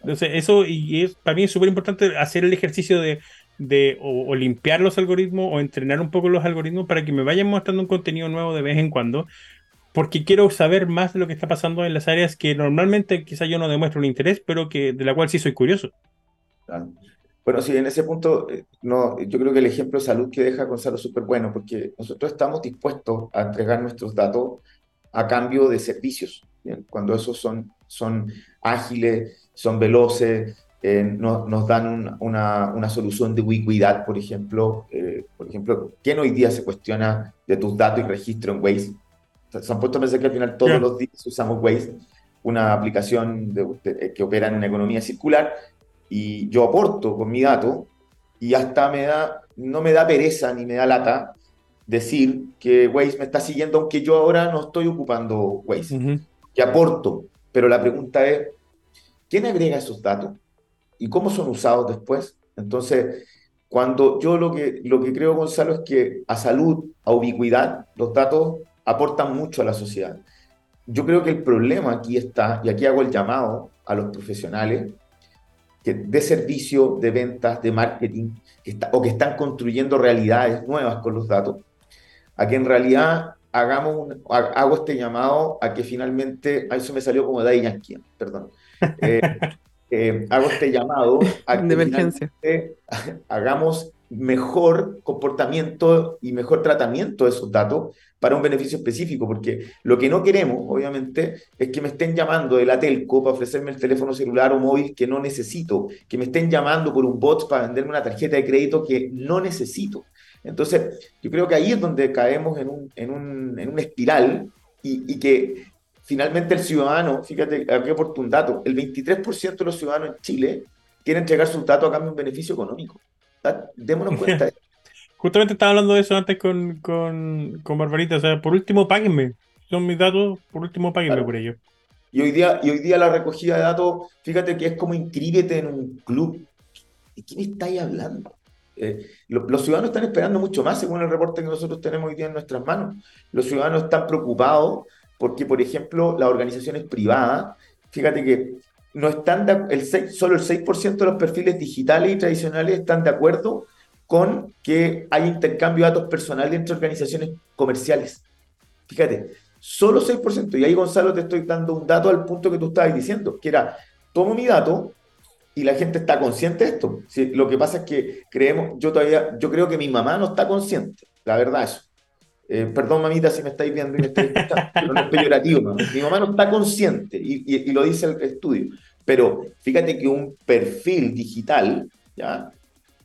Entonces, eso y es, para mí es súper importante hacer el ejercicio de, de o, limpiar los algoritmos o entrenar un poco los algoritmos para que me vayan mostrando un contenido nuevo de vez en cuando, porque quiero saber más de lo que está pasando en las áreas que normalmente quizá yo no demuestro un interés, pero que de la cual sí soy curioso. Bueno, sí, en ese punto, eh, no, yo creo que el ejemplo de salud que deja Gonzalo es súper bueno, porque nosotros estamos dispuestos a entregar nuestros datos a cambio de servicios, cuando esos son, son ágiles, son veloces, eh, nos dan una, una, solución de ubicuidad, por ejemplo. Eh, por ejemplo, ¿quién hoy día se cuestiona de tus datos y registro en Waze? Se han puesto a pensar que al final todos los días usamos Waze, una aplicación que opera en una economía circular, y yo aporto con mi dato y hasta me da, no me da pereza ni me da lata decir que Waze me está siguiendo aunque yo ahora no estoy ocupando Waze, que aporto, pero la pregunta es, ¿quién agrega esos datos? ¿Y cómo son usados después? Entonces, cuando yo lo que, lo que creo, Gonzalo, es que a salud, a ubicuidad, los datos aportan mucho a la sociedad. Yo creo que el problema aquí está, y aquí hago el llamado a los profesionales, de servicio, de ventas, de marketing, o que están construyendo realidades nuevas con los datos, a que en realidad hagamos hago este llamado a que finalmente, a eso me salió como de Yankee, perdón, eh, eh, hago este llamado a que de emergencia. hagamos mejor comportamiento y mejor tratamiento de esos datos para un beneficio específico, porque lo que no queremos, obviamente, es que me estén llamando de la telco para ofrecerme el teléfono celular o móvil que no necesito, que me estén llamando por un bot para venderme una tarjeta de crédito que no necesito. Entonces, yo creo que ahí es donde caemos en un, en un, en espiral y, y, que finalmente el ciudadano, fíjate, aquí aporto un dato, el 23% de los ciudadanos en Chile quieren entregar sus datos a cambio de un beneficio económico. Démonos cuenta. Justamente estaba hablando de eso antes con, con, con, Barbarita. O sea, por último, páguenme. Son mis datos, por último, páguenme por ello. Y hoy, día, y hoy día la recogida de datos, fíjate que es como inscríbete en un club. ¿de me estáis hablando? Eh, los ciudadanos están esperando mucho más, según el reporte que nosotros tenemos hoy día en nuestras manos. Los ciudadanos están preocupados porque, por ejemplo, las organizaciones privadas, fíjate que no están el solo el 6% de los perfiles digitales y tradicionales están de acuerdo con que hay intercambio de datos personales entre organizaciones comerciales. Fíjate, solo 6%. Y ahí, Gonzalo, te estoy dando un dato al punto que tú estabas diciendo, que era, tomo mi dato y la gente está consciente de esto. lo que pasa es que creemos, yo todavía, yo creo que mi mamá no está consciente, la verdad eso. Eh, perdón, mamita, si me estáis viendo y me estáis pero no es peyorativo, Mi mamá no está consciente y, y, lo dice el estudio. Pero fíjate que un perfil digital, ¿ya?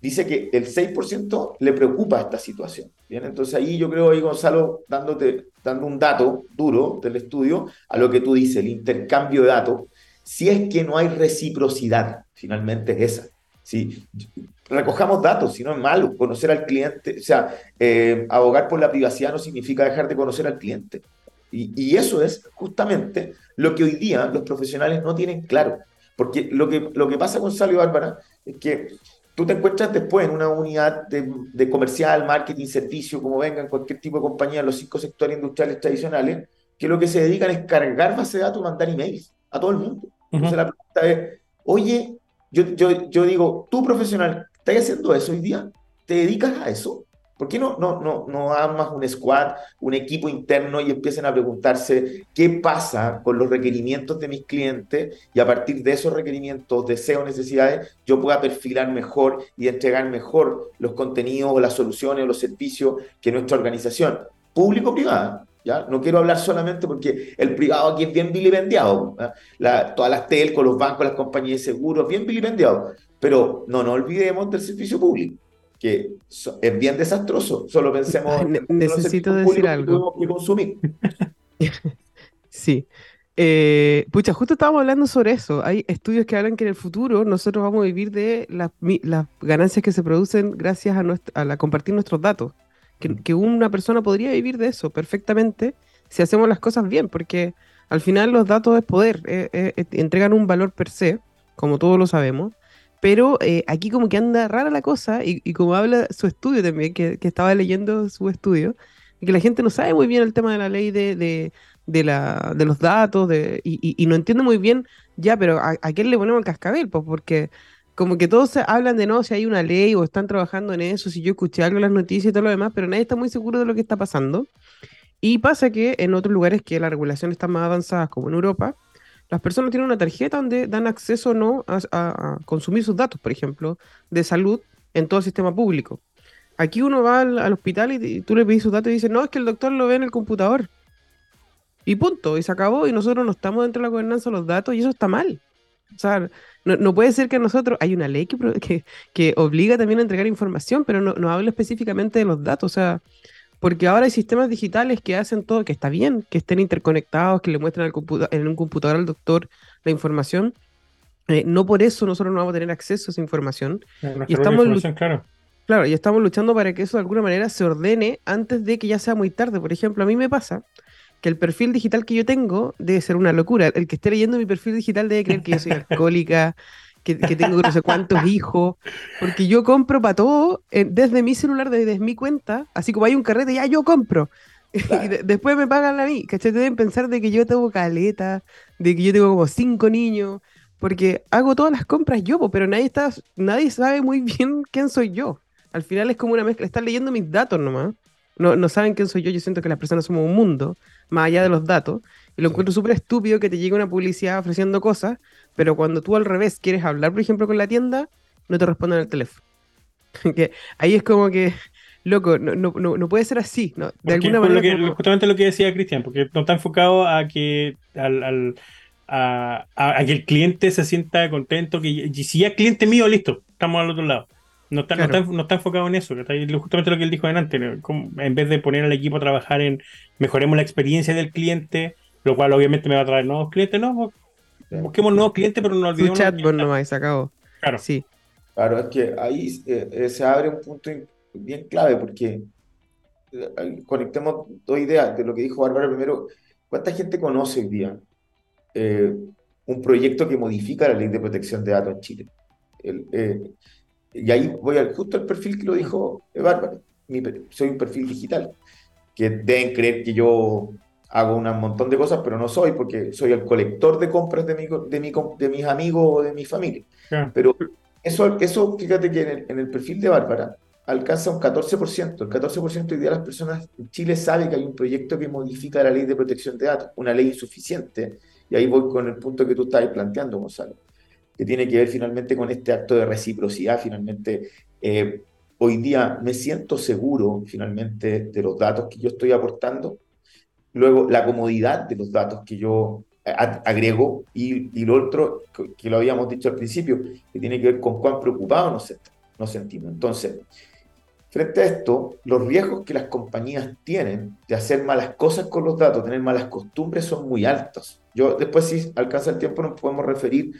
dice que el 6% le preocupa esta situación. Bien, entonces ahí yo creo ahí Gonzalo dándote dando un dato duro del estudio a lo que tú dices, el intercambio de datos, si es que no hay reciprocidad, finalmente es esa. Si recojamos datos, si no es malo, conocer al cliente, o sea, eh, abogar por la privacidad no significa dejar de conocer al cliente. Y, y, eso es justamente lo que hoy día los profesionales no tienen claro. Porque lo que, lo que pasa, Gonzalo y Bárbara, es que tú te encuentras después en una unidad de, comercial, marketing, servicio, como vengan, cualquier tipo de compañía, los cinco sectores industriales tradicionales, que lo que se dedican es cargar base de datos, mandar emails a todo el mundo. Entonces la pregunta es, oye, yo, yo, yo digo, tú profesional, ¿estás haciendo eso hoy día? ¿Te dedicas a eso? ¿Por qué no, no, no, no armas un squad, un equipo interno y empiecen a preguntarse qué pasa con los requerimientos de mis clientes y a partir de esos requerimientos, deseos, necesidades, yo pueda perfilar mejor y entregar mejor los contenidos o las soluciones o los servicios que nuestra organización público-privada ¿Ya? No quiero hablar solamente porque el privado aquí es bien vilipendiado. Todas las telcos, los bancos, las compañías de seguros, bien vilipendiado. Pero no nos olvidemos del servicio público que es bien desastroso. Solo pensemos en Necesito decir algo. Que consumir. sí. Eh, pucha, justo estábamos hablando sobre eso. Hay estudios que hablan que en el futuro nosotros vamos a vivir de las, ganancias que se producen gracias a, la, compartir nuestros datos. Que, que, una persona podría vivir de eso perfectamente si hacemos las cosas bien, porque al final los datos es poder, eh, eh, entregan un valor per se, como todos lo sabemos, pero eh, aquí como que anda rara la cosa, y, como habla su estudio también, que, estaba leyendo su estudio, que la gente no sabe muy bien el tema de la ley de, de, la, de los datos, de, y, no entiende muy bien, ya, pero ¿a, quién le ponemos el cascabel? Pues porque como que todos hablan de no, si hay una ley o están trabajando en eso, si yo escuché algo en las noticias y todo lo demás, pero nadie está muy seguro de lo que está pasando. Y pasa que en otros lugares que la regulación está más avanzada, como en Europa, las personas tienen una tarjeta donde dan acceso o no a, consumir sus datos, por ejemplo, de salud en todo el sistema público. Aquí uno va al, hospital y, tú le pedís sus datos y dice, no, es que el doctor lo ve en el computador. Y punto, y se acabó, y nosotros no estamos dentro de la gobernanza de los datos, y eso está mal. O sea, no, puede ser que nosotros, hay una ley que, que, obliga también a entregar información, pero no, no habla específicamente de los datos. O sea, porque ahora hay sistemas digitales que hacen todo, que está bien, que estén interconectados, que le muestran en un computador al doctor la información. Eh, no por eso nosotros no vamos a tener acceso a esa información. y estamos claro. claro, y estamos luchando para que eso de alguna manera se ordene antes de que ya sea muy tarde. Por ejemplo, a mí me pasa que el perfil digital que yo tengo debe ser una locura. El que esté leyendo mi perfil digital debe creer que yo soy alcohólica, que, tengo no sé cuántos hijos, porque yo compro para todo desde mi celular, desde mi cuenta, así como hay un carrete, ya yo compro. y después me pagan a mí, ¿cachai? Deben pensar de que yo tengo caleta, de que yo tengo como cinco niños, porque hago todas las compras yo, pero nadie, está, nadie sabe muy bien quién soy yo. Al final es como una mezcla, están leyendo mis datos nomás. No, no saben quién soy yo, yo siento que las personas somos un mundo, más allá de los datos, y lo encuentro súper estúpido que te llegue una publicidad ofreciendo cosas pero cuando tú al revés quieres hablar, por ejemplo, con la tienda, no te responden al teléfono. que ahí es como que, loco, no, no, no puede ser así, ¿no? De alguna manera. Justamente lo que decía Cristian, porque no está enfocado a que al, al a, a, que el cliente se sienta contento, que si ya es cliente mío, listo, estamos al otro lado. No está, no, está, no está, enfocado en eso, justamente lo que él dijo antes, en vez de poner al equipo a trabajar en mejoremos la experiencia del cliente, lo cual obviamente me va a traer nuevos clientes, no, Busquemos nuevos clientes, pero no olvidemos. Su chatbot nomás, se acabó. Claro. Sí. Claro, es que ahí eh, eh, se abre un punto bien clave, porque eh, conectemos dos ideas de lo que dijo Bárbara primero. ¿Cuánta gente conoce hoy día un proyecto que modifica la ley de protección de datos en Chile? y ahí voy al, justo al perfil que lo dijo Bárbara, soy un perfil digital, que deben creer que yo hago un montón de cosas, pero no soy, porque soy el colector de compras de, mi, de, mi, de mis amigos o de mi familia. Pero eso, eso, fíjate que en el, en el perfil de Bárbara alcanza un 14%. El 14% hoy día de las personas en Chile sabe que hay un proyecto que modifica la ley de protección de datos, una ley insuficiente, y ahí voy con el punto que tú estabas planteando, Gonzalo, que tiene que ver finalmente con este acto de reciprocidad, finalmente. Eh, hoy día me siento seguro finalmente de los datos que yo estoy aportando Luego, la comodidad de los datos que yo agrego y, y, lo otro, que, lo habíamos dicho al principio, que tiene que ver con cuán preocupados nos, nos sentimos. Entonces, frente a esto, los riesgos que las compañías tienen de hacer malas cosas con los datos, tener malas costumbres, son muy altos. Yo después, si alcanza el tiempo, nos podemos referir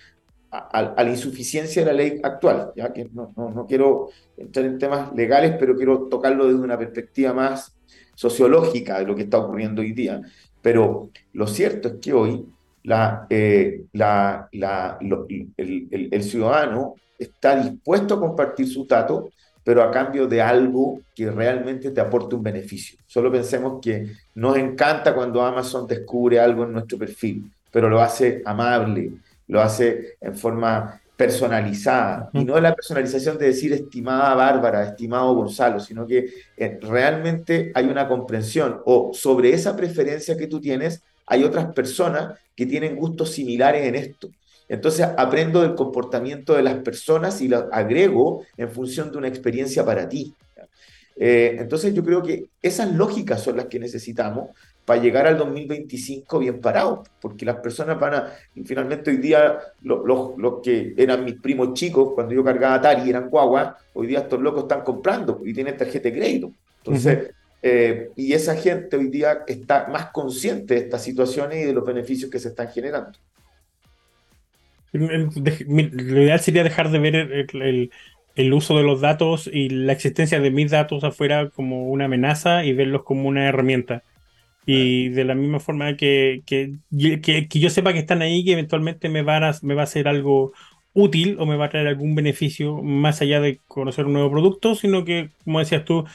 a, la insuficiencia de la ley actual, ya que no, no, no quiero entrar en temas legales, pero quiero tocarlo desde una perspectiva más sociológica de lo que está ocurriendo hoy día. Pero lo cierto es que hoy la, eh, la, el, el, ciudadano está dispuesto a compartir sus datos, pero a cambio de algo que realmente te aporte un beneficio. Solo pensemos que nos encanta cuando Amazon descubre algo en nuestro perfil, pero lo hace amable, lo hace en forma personalizada, y no la personalización de decir estimada Bárbara, estimado Gonzalo, sino que eh, realmente hay una comprensión o sobre esa preferencia que tú tienes, hay otras personas que tienen gustos similares en esto. Entonces aprendo del comportamiento de las personas y lo agrego en función de una experiencia para ti. Eh, entonces yo creo que esas lógicas son las que necesitamos para llegar al 2025 bien parado, porque las personas van a, finalmente hoy día los que eran mis primos chicos cuando yo cargaba Atari eran guagua, hoy día estos locos están comprando y tienen tarjeta de crédito. Entonces, eh, y esa gente hoy día está más consciente de estas situaciones y de los beneficios que se están generando. Lo ideal sería dejar de ver el, el uso de los datos y la existencia de mis datos afuera como una amenaza y verlos como una herramienta y de la misma forma que, que, que, yo sepa que están ahí, que eventualmente me, van a, me va a hacer algo útil o me va a traer algún beneficio más allá de conocer un nuevo producto, sino que, como decías tú,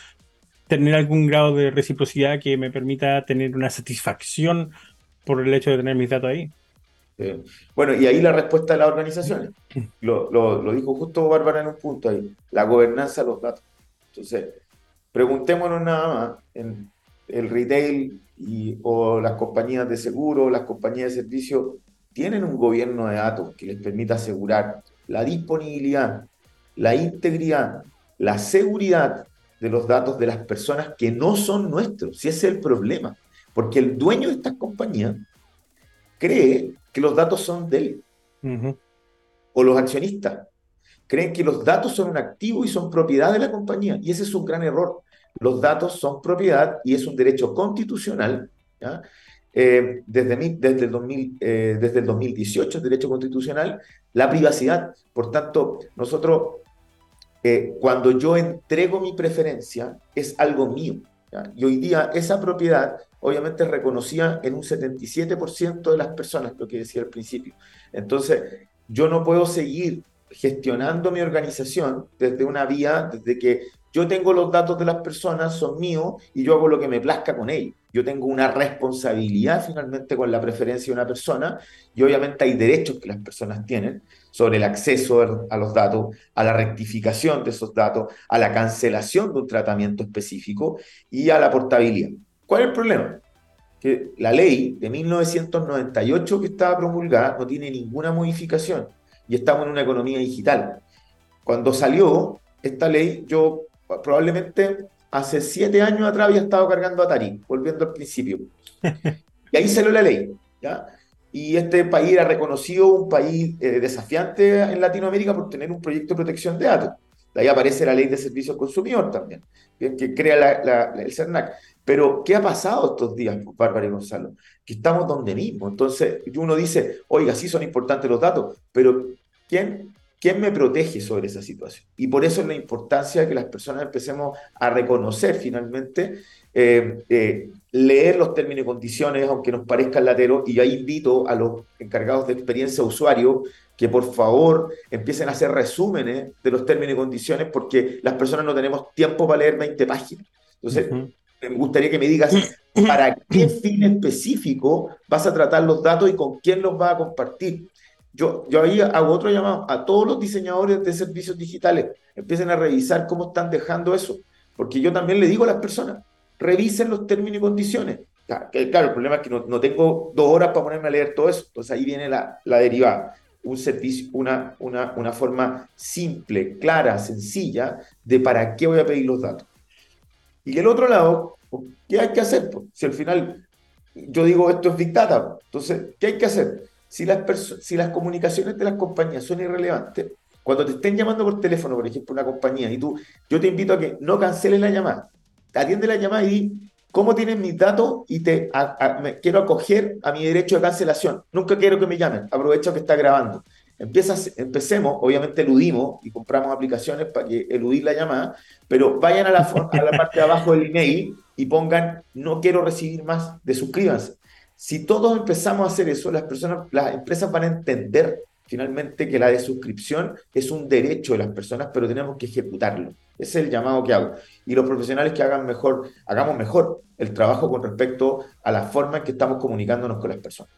tener algún grado de reciprocidad que me permita tener una satisfacción por el hecho de tener mis datos ahí. Bueno, y ahí la respuesta de las organizaciones. Lo, lo, lo, dijo justo Bárbara en un punto ahí, la gobernanza de los datos. Entonces, preguntémonos nada más, en el retail y, o las compañías de seguro, las compañías de servicio, tienen un gobierno de datos que les permita asegurar la disponibilidad, la integridad, la seguridad de los datos de las personas que no son nuestros. Si ese es el problema. Porque el dueño de estas compañías cree que los datos son de él. O los accionistas creen que los datos son un activo y son propiedad de la compañía. Y ese es un gran error los datos son propiedad y es un derecho constitucional. Eh, desde, desde, el 2000, eh, el 2018 derecho constitucional, la privacidad. Por tanto, nosotros, eh, cuando yo entrego mi preferencia, es algo mío. Y hoy día esa propiedad obviamente es reconocida en un 77% de las personas, lo que decía al principio. Entonces, yo no puedo seguir gestionando mi organización desde una vía, desde que yo tengo los datos de las personas, son míos, y yo hago lo que me plazca con ellos. Yo tengo una responsabilidad finalmente con la preferencia de una persona, y obviamente hay derechos que las personas tienen sobre el acceso a los datos, a la rectificación de esos datos, a la cancelación de un tratamiento específico y a la portabilidad. ¿Cuál es el problema? Que la ley de 1998 que estaba promulgada no tiene ninguna modificación y estamos en una economía digital. Cuando salió esta ley, yo probablemente hace siete años atrás había estado cargando Atari, volviendo al principio. Y ahí salió la ley, ¿ya? Y este país era reconocido un país eh, desafiante en Latinoamérica por tener un proyecto de protección de datos. De ahí aparece la ley de servicio al consumidor también, que crea el CERNAC. Pero, ¿qué ha pasado estos días, Bárbara y Gonzalo? Que estamos donde mismo. Entonces, uno dice, oiga, sí son importantes los datos, pero ¿quién ¿Quién me protege sobre esa situación? Y por eso es la importancia de que las personas empecemos a reconocer finalmente eh, eh, leer los términos y condiciones, aunque nos parezcan lateros, y yo invito a los encargados de experiencia usuario que por favor empiecen a hacer resúmenes de los términos y condiciones, porque las personas no tenemos tiempo para leer 20 páginas. Entonces, me gustaría que me digas para qué fin específico vas a tratar los datos y con quién los vas a compartir. Yo, yo ahí hago otro llamado a todos los diseñadores de servicios digitales, empiecen a revisar cómo están dejando eso, porque yo también le digo a las personas, revisen los términos y condiciones. Claro, el problema es que no, no, tengo dos horas para ponerme a leer todo eso, entonces ahí viene la, la derivada. Un servicio, una, una, una forma simple, clara, sencilla de para qué voy a pedir los datos. Y el otro lado, ¿qué hay que hacer? Si al final yo digo esto es Big Data, entonces, ¿qué hay que hacer? Si las, comunicaciones de las compañías son irrelevantes, cuando te estén llamando por teléfono, por ejemplo, una compañía, y tú, yo te invito a que no canceles la llamada, atiende la llamada y di, ¿cómo tienen mis datos? Y te quiero acoger a mi derecho de cancelación. Nunca quiero que me llamen, aprovecho que está grabando. Empiezas, empecemos, obviamente eludimos y compramos aplicaciones para eludir la llamada, pero vayan a la, parte de abajo del email y pongan no quiero recibir más de suscríbanse. Si todos empezamos a hacer eso, las personas, las empresas van a entender finalmente que la de suscripción es un derecho de las personas, pero tenemos que ejecutarlo. Ese es el llamado que hago. Y los profesionales que hagan mejor, hagamos mejor el trabajo con respecto a la forma en que estamos comunicándonos con las personas.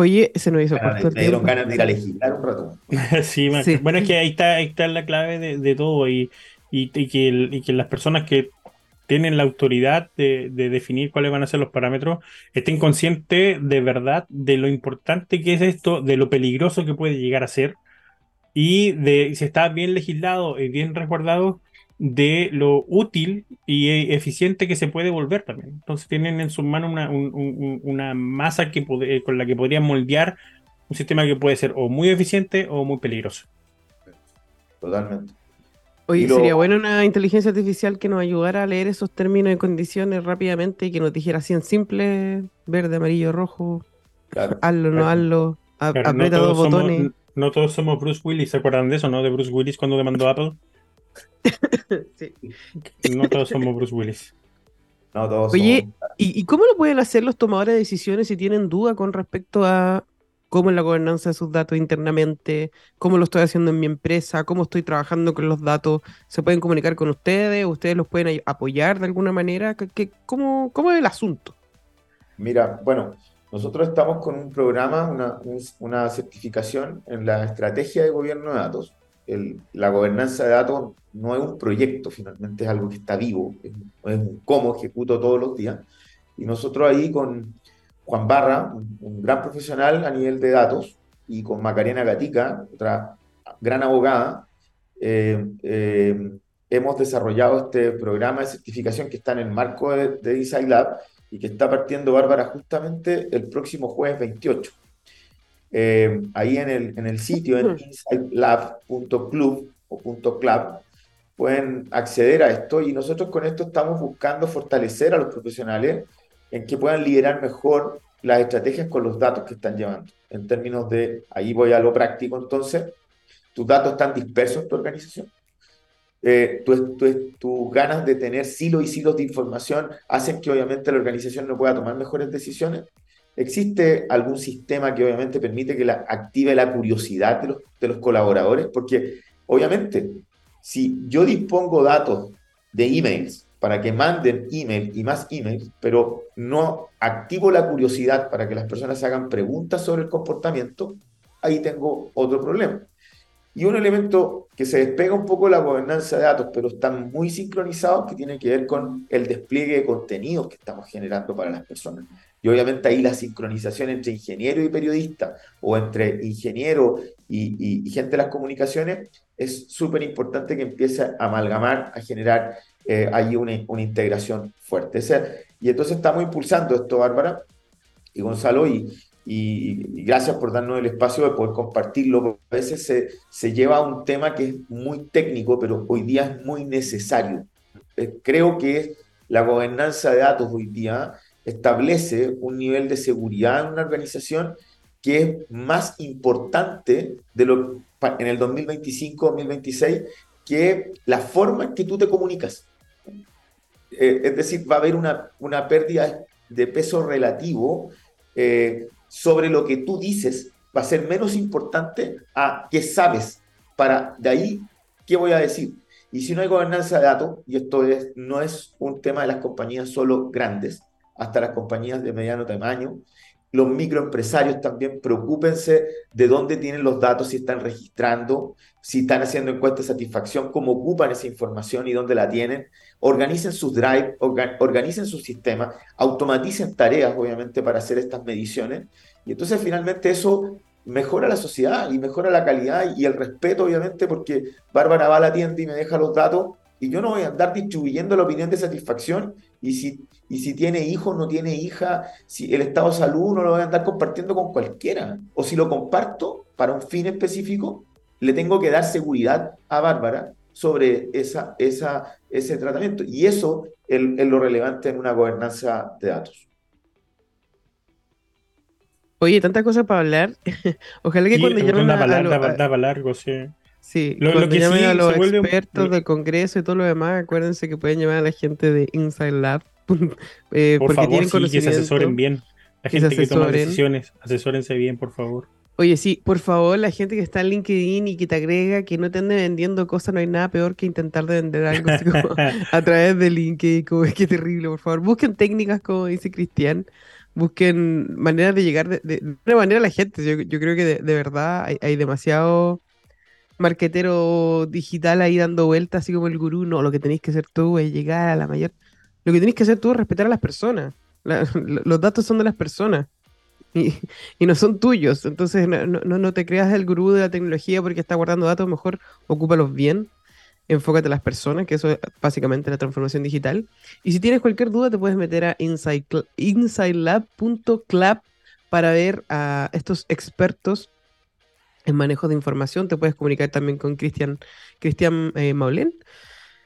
Oye, se nos hizo corto Me dieron ganas de ir a legislar un rato. sí, bueno, es que ahí está, ahí está la clave de, todo y, y, que y, que las personas que tienen la autoridad de, definir cuáles van a ser los parámetros estén conscientes de verdad de lo importante que es esto, de lo peligroso que puede llegar a ser y de si está bien legislado y bien resguardado, de lo útil y eficiente que se puede volver también. Entonces tienen en sus manos una, una masa que con la que podrían moldear un sistema que puede ser o muy eficiente o muy peligroso. Totalmente. Oye, sería bueno una inteligencia artificial que nos ayudara a leer esos términos y condiciones rápidamente y que nos dijera así en simple, verde, amarillo, rojo, hazlo, no hazlo, aprieta dos botones. no todos somos Bruce Willis, ¿se acuerdan de eso, no? De Bruce Willis cuando demandó Apple. No todos somos Bruce Willis. No, todos Oye, ¿y, cómo lo pueden hacer los tomadores de decisiones si tienen duda con respecto a cómo es la gobernanza de sus datos internamente, cómo lo estoy haciendo en mi empresa, cómo estoy trabajando con los datos? ¿Se pueden comunicar con ustedes? ¿Ustedes los pueden apoyar de alguna manera? ¿Qué, cómo, cómo, es el asunto? Mira, bueno, nosotros estamos con un programa, una, una certificación en la estrategia de gobierno de datos la gobernanza de datos no es un proyecto, finalmente es algo que está vivo, es, un cómo ejecuto todos los días. Y nosotros ahí con Juan Barra, un, gran profesional a nivel de datos, y con Macarena Gatica, otra gran abogada, eh, eh, hemos desarrollado este programa de certificación que está en el marco de, de Design Lab y que está partiendo Bárbara justamente el próximo jueves 28. Eh, ahí en el, en el sitio, en insightlab.club o .club, pueden acceder a esto y nosotros con esto estamos buscando fortalecer a los profesionales en que puedan liderar mejor las estrategias con los datos que están llevando. En términos de, ahí voy a lo práctico entonces, tus datos están dispersos en tu organización. Eh, tus ganas de tener silos y silos de información hacen que obviamente la organización no pueda tomar mejores decisiones. ¿Existe algún sistema que obviamente permite que la, active la curiosidad de los, de los colaboradores? Porque obviamente, si yo dispongo datos de emails para que manden email y más emails, pero no activo la curiosidad para que las personas hagan preguntas sobre el comportamiento, ahí tengo otro problema. Y un elemento que se despega un poco de la gobernanza de datos, pero están muy sincronizados, que tiene que ver con el despliegue de contenidos que estamos generando para las personas. Y obviamente ahí la sincronización entre ingeniero y periodista, o entre ingeniero y, gente de las comunicaciones, es súper importante que empiece a amalgamar, a generar eh, ahí una, integración fuerte. y entonces estamos impulsando esto, Bárbara y Gonzalo, y, y, gracias por darnos el espacio de poder compartirlo. A veces se, se lleva a un tema que es muy técnico, pero hoy día es muy necesario. Eh, creo que la gobernanza de datos hoy día establece un nivel de seguridad en una organización que es más importante de lo, en el 2025-2026 que la forma en que tú te comunicas. eh, es decir, va a haber una, una pérdida de peso relativo eh, sobre lo que tú dices, va a ser menos importante a qué sabes. Para de ahí, ¿qué voy a decir? Y si no hay gobernanza de datos, y esto es, no es un tema de las compañías solo grandes, hasta las compañías de mediano tamaño, los microempresarios también preocúpense de dónde tienen los datos, si están registrando, si están haciendo encuestas de satisfacción, cómo ocupan esa información y dónde la tienen. Organicen sus drive, organicen sus sistemas, automaticen tareas, obviamente, para hacer estas mediciones. Y entonces finalmente eso mejora la sociedad y mejora la calidad y el respeto, obviamente, porque Bárbara va a la tienda y me deja los datos y yo no voy a andar distribuyendo la opinión de satisfacción y si, y si tiene hijo, no tiene hija, si el estado de salud no lo voy a andar compartiendo con cualquiera. O si lo comparto para un fin específico, le tengo que dar seguridad a Bárbara sobre esa, esa, ese tratamiento. Y eso es, lo relevante en una gobernanza de datos. Oye, tantas cosas para hablar. Ojalá que cuando llamen a, largo, sí. Sí, lo, cuando que llamen a los expertos del Congreso y todo lo demás, acuérdense que pueden llamar a la gente de Inside Lab. eh, por porque favor, tienen sí, que se asesoren bien. La gente que, toma decisiones, asesórense bien, por favor. Oye, sí, por favor, la gente que está en LinkedIn y que te agrega que no te ande vendiendo cosas, no hay nada peor que intentar de vender algo así como a través de LinkedIn, como es que terrible, por favor. Busquen técnicas, como dice Cristian, busquen maneras de llegar de, de, de manera a la gente. Yo, yo creo que de, de verdad hay, hay demasiado marquetero digital ahí dando vueltas, así como el gurú. No, lo que tenéis que hacer tú es llegar a la mayor. Lo que tenéis que hacer tú es respetar a las personas. los datos son de las personas y, no son tuyos. Entonces, no, no, no, te creas el gurú de la tecnología porque está guardando datos. Mejor ocúpalos bien. Enfócate a las personas, que eso es básicamente la transformación digital. Y si tienes cualquier duda, te puedes meter a insidelab.club para ver a estos expertos en manejo de información. Te puedes comunicar también con Cristian Cristian eh, Maulén.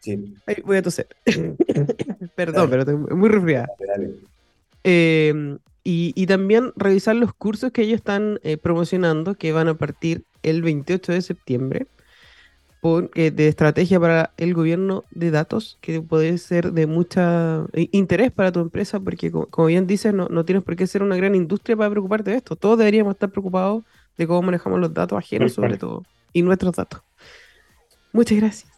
Sí. voy a toser. Perdón, pero estoy muy resfriada. Eh, y, y, también revisar los cursos que ellos están eh, promocionando, que van a partir el 28 de septiembre, por, eh, de estrategia para el gobierno de datos, que puede ser de mucha eh, interés para tu empresa, porque como, como bien dices, no, no, tienes por qué ser una gran industria para preocuparte de esto. Todos deberíamos estar preocupados de cómo manejamos los datos ajenos sobre todo y nuestros datos. Muchas gracias.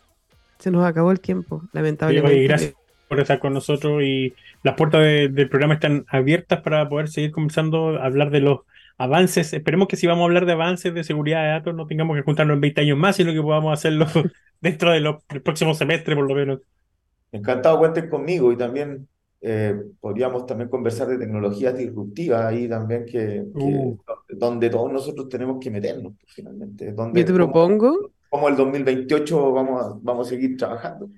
Se nos acabó el tiempo, lamentablemente. gracias por estar con nosotros y las puertas del programa están abiertas para poder seguir conversando, hablar de los avances. Esperemos que si vamos a hablar de avances de seguridad de datos no tengamos que juntarnos en 20 años más, sino que podamos hacerlo dentro del próximo semestre por lo menos. Encantado, cuenten conmigo y también eh, podríamos también conversar de tecnologías disruptivas ahí también que, uh. donde todos nosotros tenemos que meternos pues, finalmente. Donde, yo te propongo... Como, el 2028 vamos a, vamos a seguir trabajando.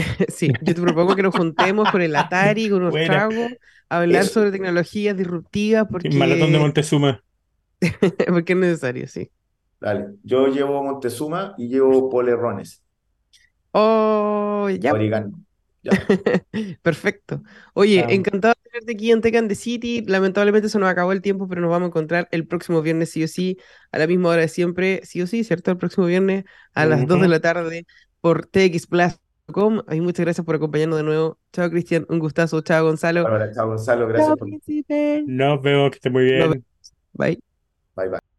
sí, yo te propongo que nos juntemos con el Atari, con unos tragos, a hablar sobre tecnologías disruptivas. Porque... El maratón de Montezuma. porque es necesario, sí. Dale, yo llevo Montezuma y llevo polerrones. Oh, ya. Perfecto. Oye, encantado de tenerte aquí en Tecan de City. Lamentablemente se nos acabó el tiempo, pero nos vamos a encontrar el próximo viernes, sí o sí, a la misma hora de siempre, sí o sí, ¿cierto? El próximo viernes a las 2 de la tarde por txplus.com. muchas gracias por acompañarnos de nuevo. Chao, Cristian, un gustazo. Chao, Gonzalo. chao, Gonzalo, gracias Nos vemos, que esté muy bien. Bye. Bye, bye.